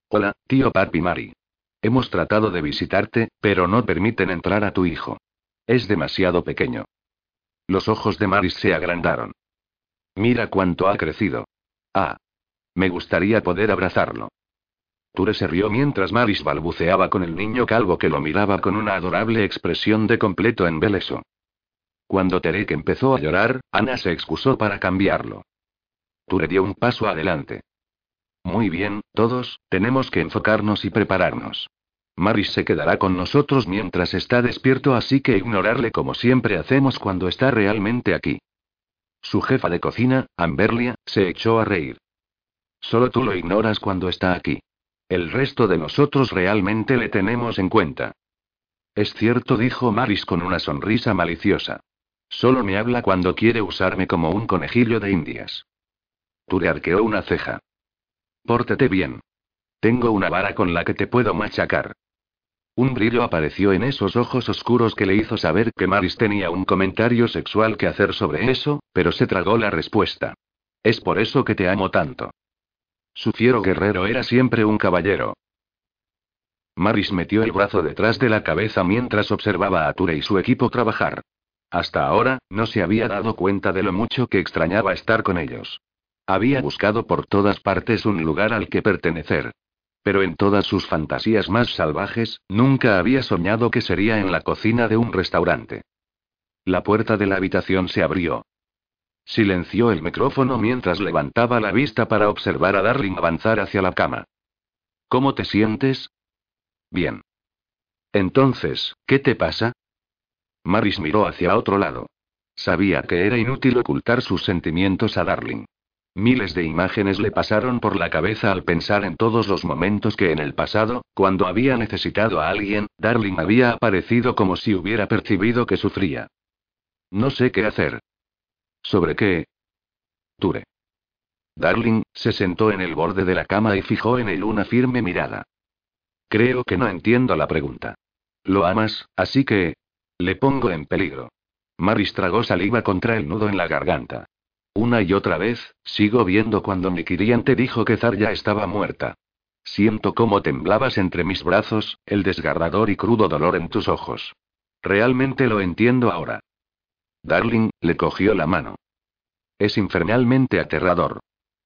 Hola, tío Papi Mari. Hemos tratado de visitarte, pero no permiten entrar a tu hijo. Es demasiado pequeño. Los ojos de Maris se agrandaron. Mira cuánto ha crecido. Ah. Me gustaría poder abrazarlo. Ture se rió mientras Maris balbuceaba con el niño calvo que lo miraba con una adorable expresión de completo embeleso. Cuando Terek empezó a llorar, Ana se excusó para cambiarlo. Ture dio un paso adelante. Muy bien, todos, tenemos que enfocarnos y prepararnos. Maris se quedará con nosotros mientras está despierto, así que ignorarle como siempre hacemos cuando está realmente aquí. Su jefa de cocina, Amberlia, se echó a reír. Solo tú lo ignoras cuando está aquí. El resto de nosotros realmente le tenemos en cuenta. Es cierto, dijo Maris con una sonrisa maliciosa. Solo me habla cuando quiere usarme como un conejillo de indias. Ture arqueó una ceja. Pórtate bien. Tengo una vara con la que te puedo machacar. Un brillo apareció en esos ojos oscuros que le hizo saber que Maris tenía un comentario sexual que hacer sobre eso, pero se tragó la respuesta. Es por eso que te amo tanto. Su fiero guerrero era siempre un caballero. Maris metió el brazo detrás de la cabeza mientras observaba a Ture y su equipo trabajar. Hasta ahora, no se había dado cuenta de lo mucho que extrañaba estar con ellos. Había buscado por todas partes un lugar al que pertenecer. Pero en todas sus fantasías más salvajes, nunca había soñado que sería en la cocina de un restaurante. La puerta de la habitación se abrió. Silenció el micrófono mientras levantaba la vista para observar a Darling avanzar hacia la cama. ¿Cómo te sientes? Bien. Entonces, ¿qué te pasa? Maris miró hacia otro lado. Sabía que era inútil ocultar sus sentimientos a Darling. Miles de imágenes le pasaron por la cabeza al pensar en todos los momentos que en el pasado, cuando había necesitado a alguien, Darling había aparecido como si hubiera percibido que sufría. No sé qué hacer. ¿Sobre qué? Ture. Darling, se sentó en el borde de la cama y fijó en él una firme mirada. Creo que no entiendo la pregunta. Lo amas, así que... Le pongo en peligro. Maris tragó saliva contra el nudo en la garganta. Una y otra vez, sigo viendo cuando mi te dijo que Zarya estaba muerta. Siento cómo temblabas entre mis brazos, el desgarrador y crudo dolor en tus ojos. Realmente lo entiendo ahora. Darling, le cogió la mano. Es infernalmente aterrador.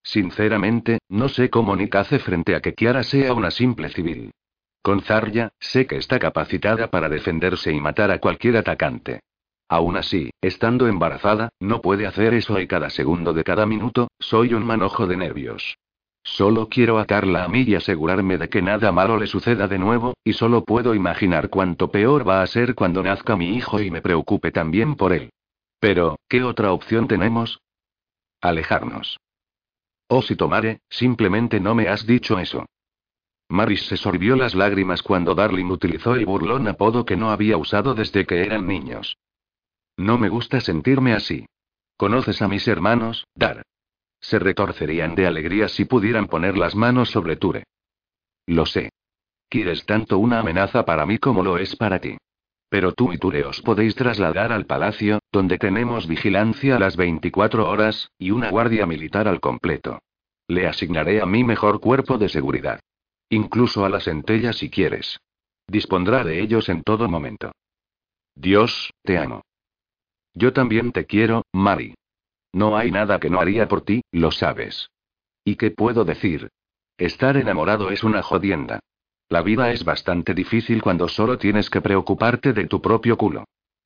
Sinceramente, no sé cómo Nick hace frente a que Kiara sea una simple civil. Con Zarya, sé que está capacitada para defenderse y matar a cualquier atacante. Aún así, estando embarazada, no puede hacer eso y cada segundo de cada minuto, soy un manojo de nervios. Solo quiero atarla a mí y asegurarme de que nada malo le suceda de nuevo, y solo puedo imaginar cuánto peor va a ser cuando nazca mi hijo y me preocupe también por él. Pero, ¿qué otra opción tenemos? Alejarnos. Oh, si tomare, simplemente no me has dicho eso. Maris se sorbió las lágrimas cuando Darling utilizó el burlón apodo que no había usado desde que eran niños. No me gusta sentirme así. ¿Conoces a mis hermanos, Dar? Se retorcerían de alegría si pudieran poner las manos sobre Ture. Lo sé. Quieres tanto una amenaza para mí como lo es para ti. Pero tú y Ture os podéis trasladar al palacio, donde tenemos vigilancia las 24 horas, y una guardia militar al completo. Le asignaré a mi mejor cuerpo de seguridad. Incluso a la centella si quieres. Dispondrá de ellos en todo momento. Dios, te amo. Yo también te quiero, Mari. No hay nada que no haría por ti, lo sabes. ¿Y qué puedo decir? Estar enamorado es una jodienda. La vida es bastante difícil cuando solo tienes que preocuparte de tu propio culo.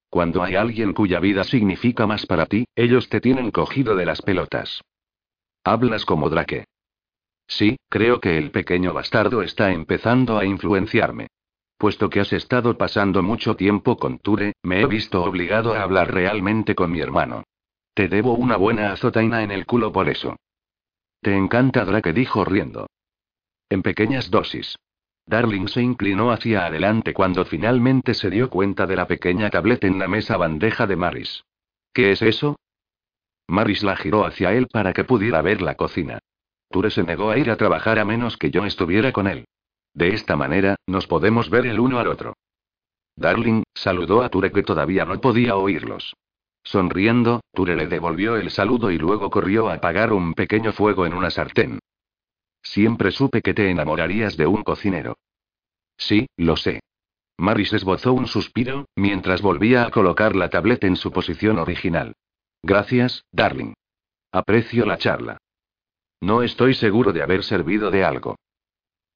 Cuando hay alguien cuya vida significa más para ti, ellos te tienen cogido de las pelotas. Hablas como Drake. Sí, creo que el pequeño bastardo está empezando a influenciarme. Puesto que has estado pasando mucho tiempo con Ture, me he visto obligado a hablar realmente con mi hermano. Te debo una buena azotaina en el culo por eso. Te encanta Drake, dijo riendo. En pequeñas dosis. Darling se inclinó hacia adelante cuando finalmente se dio cuenta de la pequeña tableta en la mesa bandeja de Maris. ¿Qué es eso? Maris la giró hacia él para que pudiera ver la cocina. Ture se negó a ir a trabajar a menos que yo estuviera con él. De esta manera, nos podemos ver el uno al otro. Darling, saludó a Ture que todavía no podía oírlos. Sonriendo, Ture le devolvió el saludo y luego corrió a apagar un pequeño fuego en una sartén. Siempre supe que te enamorarías de un cocinero. Sí, lo sé. Maris esbozó un suspiro, mientras volvía a colocar la tableta en su posición original. Gracias, darling. Aprecio la charla. No estoy seguro de haber servido de algo.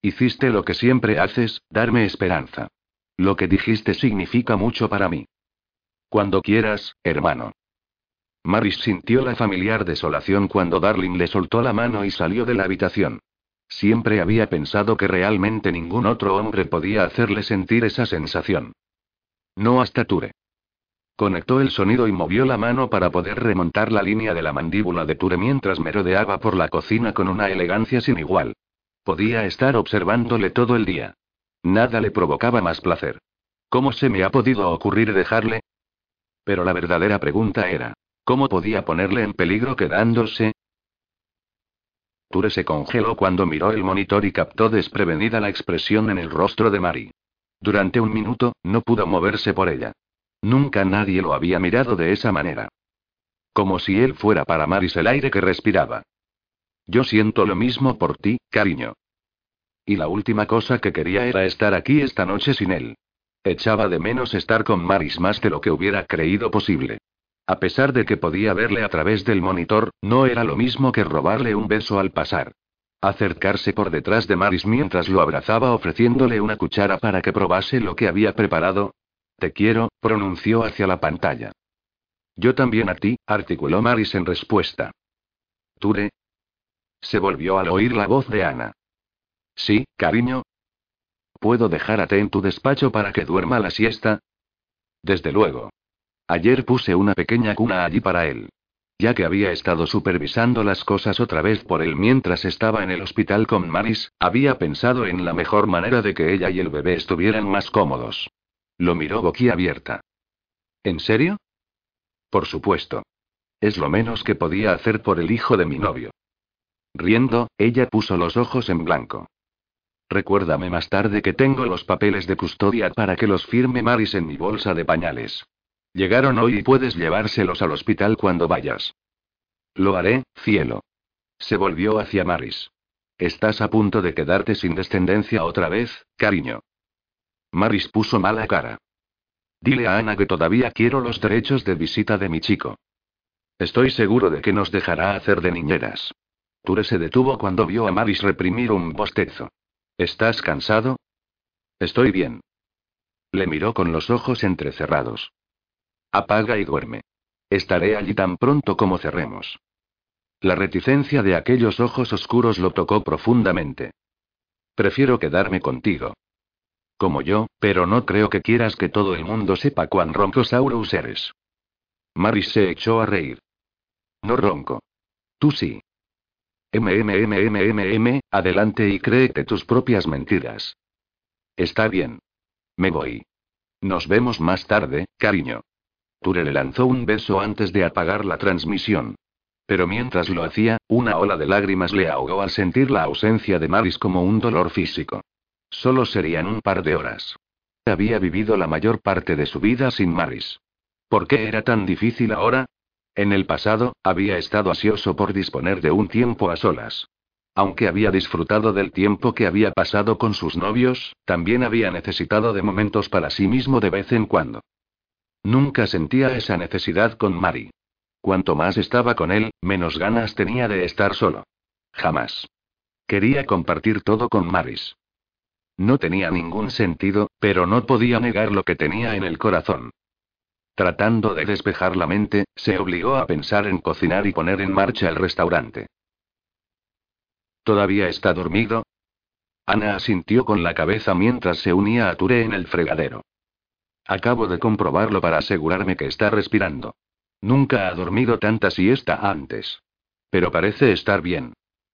Hiciste lo que siempre haces, darme esperanza. Lo que dijiste significa mucho para mí. Cuando quieras, hermano. Maris sintió la familiar desolación cuando Darling le soltó la mano y salió de la habitación. Siempre había pensado que realmente ningún otro hombre podía hacerle sentir esa sensación. No hasta Ture. Conectó el sonido y movió la mano para poder remontar la línea de la mandíbula de Ture mientras merodeaba por la cocina con una elegancia sin igual. Podía estar observándole todo el día. Nada le provocaba más placer. ¿Cómo se me ha podido ocurrir dejarle? Pero la verdadera pregunta era, ¿cómo podía ponerle en peligro quedándose? Ture se congeló cuando miró el monitor y captó desprevenida la expresión en el rostro de Mari. Durante un minuto, no pudo moverse por ella. Nunca nadie lo había mirado de esa manera. Como si él fuera para Maris el aire que respiraba. Yo siento lo mismo por ti, cariño. Y la última cosa que quería era estar aquí esta noche sin él. Echaba de menos estar con Maris más de lo que hubiera creído posible. A pesar de que podía verle a través del monitor, no era lo mismo que robarle un beso al pasar. Acercarse por detrás de Maris mientras lo abrazaba ofreciéndole una cuchara para que probase lo que había preparado. Te quiero, pronunció hacia la pantalla. Yo también a ti, articuló Maris en respuesta. Ture. Se volvió al oír la voz de Ana. Sí, cariño. ¿Puedo dejarte en tu despacho para que duerma la siesta? Desde luego. Ayer puse una pequeña cuna allí para él. Ya que había estado supervisando las cosas otra vez por él mientras estaba en el hospital con Maris, había pensado en la mejor manera de que ella y el bebé estuvieran más cómodos. Lo miró boquiabierta. ¿En serio? Por supuesto. Es lo menos que podía hacer por el hijo de mi novio. Riendo, ella puso los ojos en blanco. Recuérdame más tarde que tengo los papeles de custodia para que los firme Maris en mi bolsa de pañales. Llegaron hoy y puedes llevárselos al hospital cuando vayas. Lo haré, cielo. Se volvió hacia Maris. Estás a punto de quedarte sin descendencia otra vez, cariño. Maris puso mala cara. Dile a Ana que todavía quiero los derechos de visita de mi chico. Estoy seguro de que nos dejará hacer de niñeras. Ture se detuvo cuando vio a Maris reprimir un bostezo. ¿Estás cansado? Estoy bien. Le miró con los ojos entrecerrados. Apaga y duerme. Estaré allí tan pronto como cerremos. La reticencia de aquellos ojos oscuros lo tocó profundamente. Prefiero quedarme contigo. Como yo, pero no creo que quieras que todo el mundo sepa cuán roncosaurus eres. Maris se echó a reír. No ronco. Tú sí. MMMMMM, adelante y créete tus propias mentiras. Está bien. Me voy. Nos vemos más tarde, cariño. Ture le lanzó un beso antes de apagar la transmisión. Pero mientras lo hacía, una ola de lágrimas le ahogó al sentir la ausencia de Maris como un dolor físico. Solo serían un par de horas. Había vivido la mayor parte de su vida sin Maris. ¿Por qué era tan difícil ahora? En el pasado, había estado ansioso por disponer de un tiempo a solas. Aunque había disfrutado del tiempo que había pasado con sus novios, también había necesitado de momentos para sí mismo de vez en cuando. Nunca sentía esa necesidad con Mari. Cuanto más estaba con él, menos ganas tenía de estar solo. Jamás. Quería compartir todo con Maris. No tenía ningún sentido, pero no podía negar lo que tenía en el corazón. Tratando de despejar la mente, se obligó a pensar en cocinar y poner en marcha el restaurante. ¿Todavía está dormido? Ana asintió con la cabeza mientras se unía a Ture en el fregadero. Acabo de comprobarlo para asegurarme que está respirando. Nunca ha dormido tanta siesta antes. Pero parece estar bien.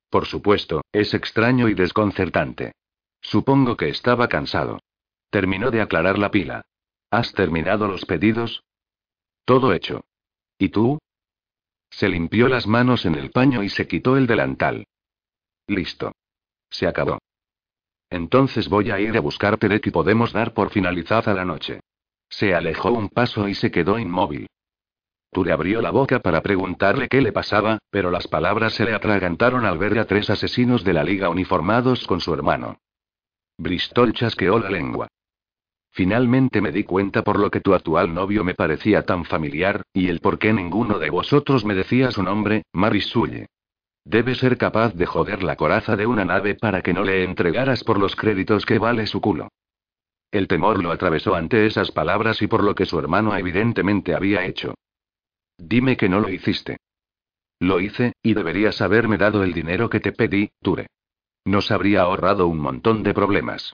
Por supuesto, es extraño y desconcertante. Supongo que estaba cansado. Terminó de aclarar la pila. ¿Has terminado los pedidos? Todo hecho. ¿Y tú? Se limpió las manos en el paño y se quitó el delantal. Listo. Se acabó. Entonces voy a ir a buscar Terek y podemos dar por finalizada la noche. Se alejó un paso y se quedó inmóvil. Ture abrió la boca para preguntarle qué le pasaba, pero las palabras se le atragantaron al ver a tres asesinos de la liga uniformados con su hermano. Bristol chasqueó la lengua. Finalmente me di cuenta por lo que tu actual novio me parecía tan familiar, y el por qué ninguno de vosotros me decía su nombre, Maris Debe ser capaz de joder la coraza de una nave para que no le entregaras por los créditos que vale su culo. El temor lo atravesó ante esas palabras y por lo que su hermano evidentemente había hecho. Dime que no lo hiciste. Lo hice, y deberías haberme dado el dinero que te pedí, Ture. Nos habría ahorrado un montón de problemas.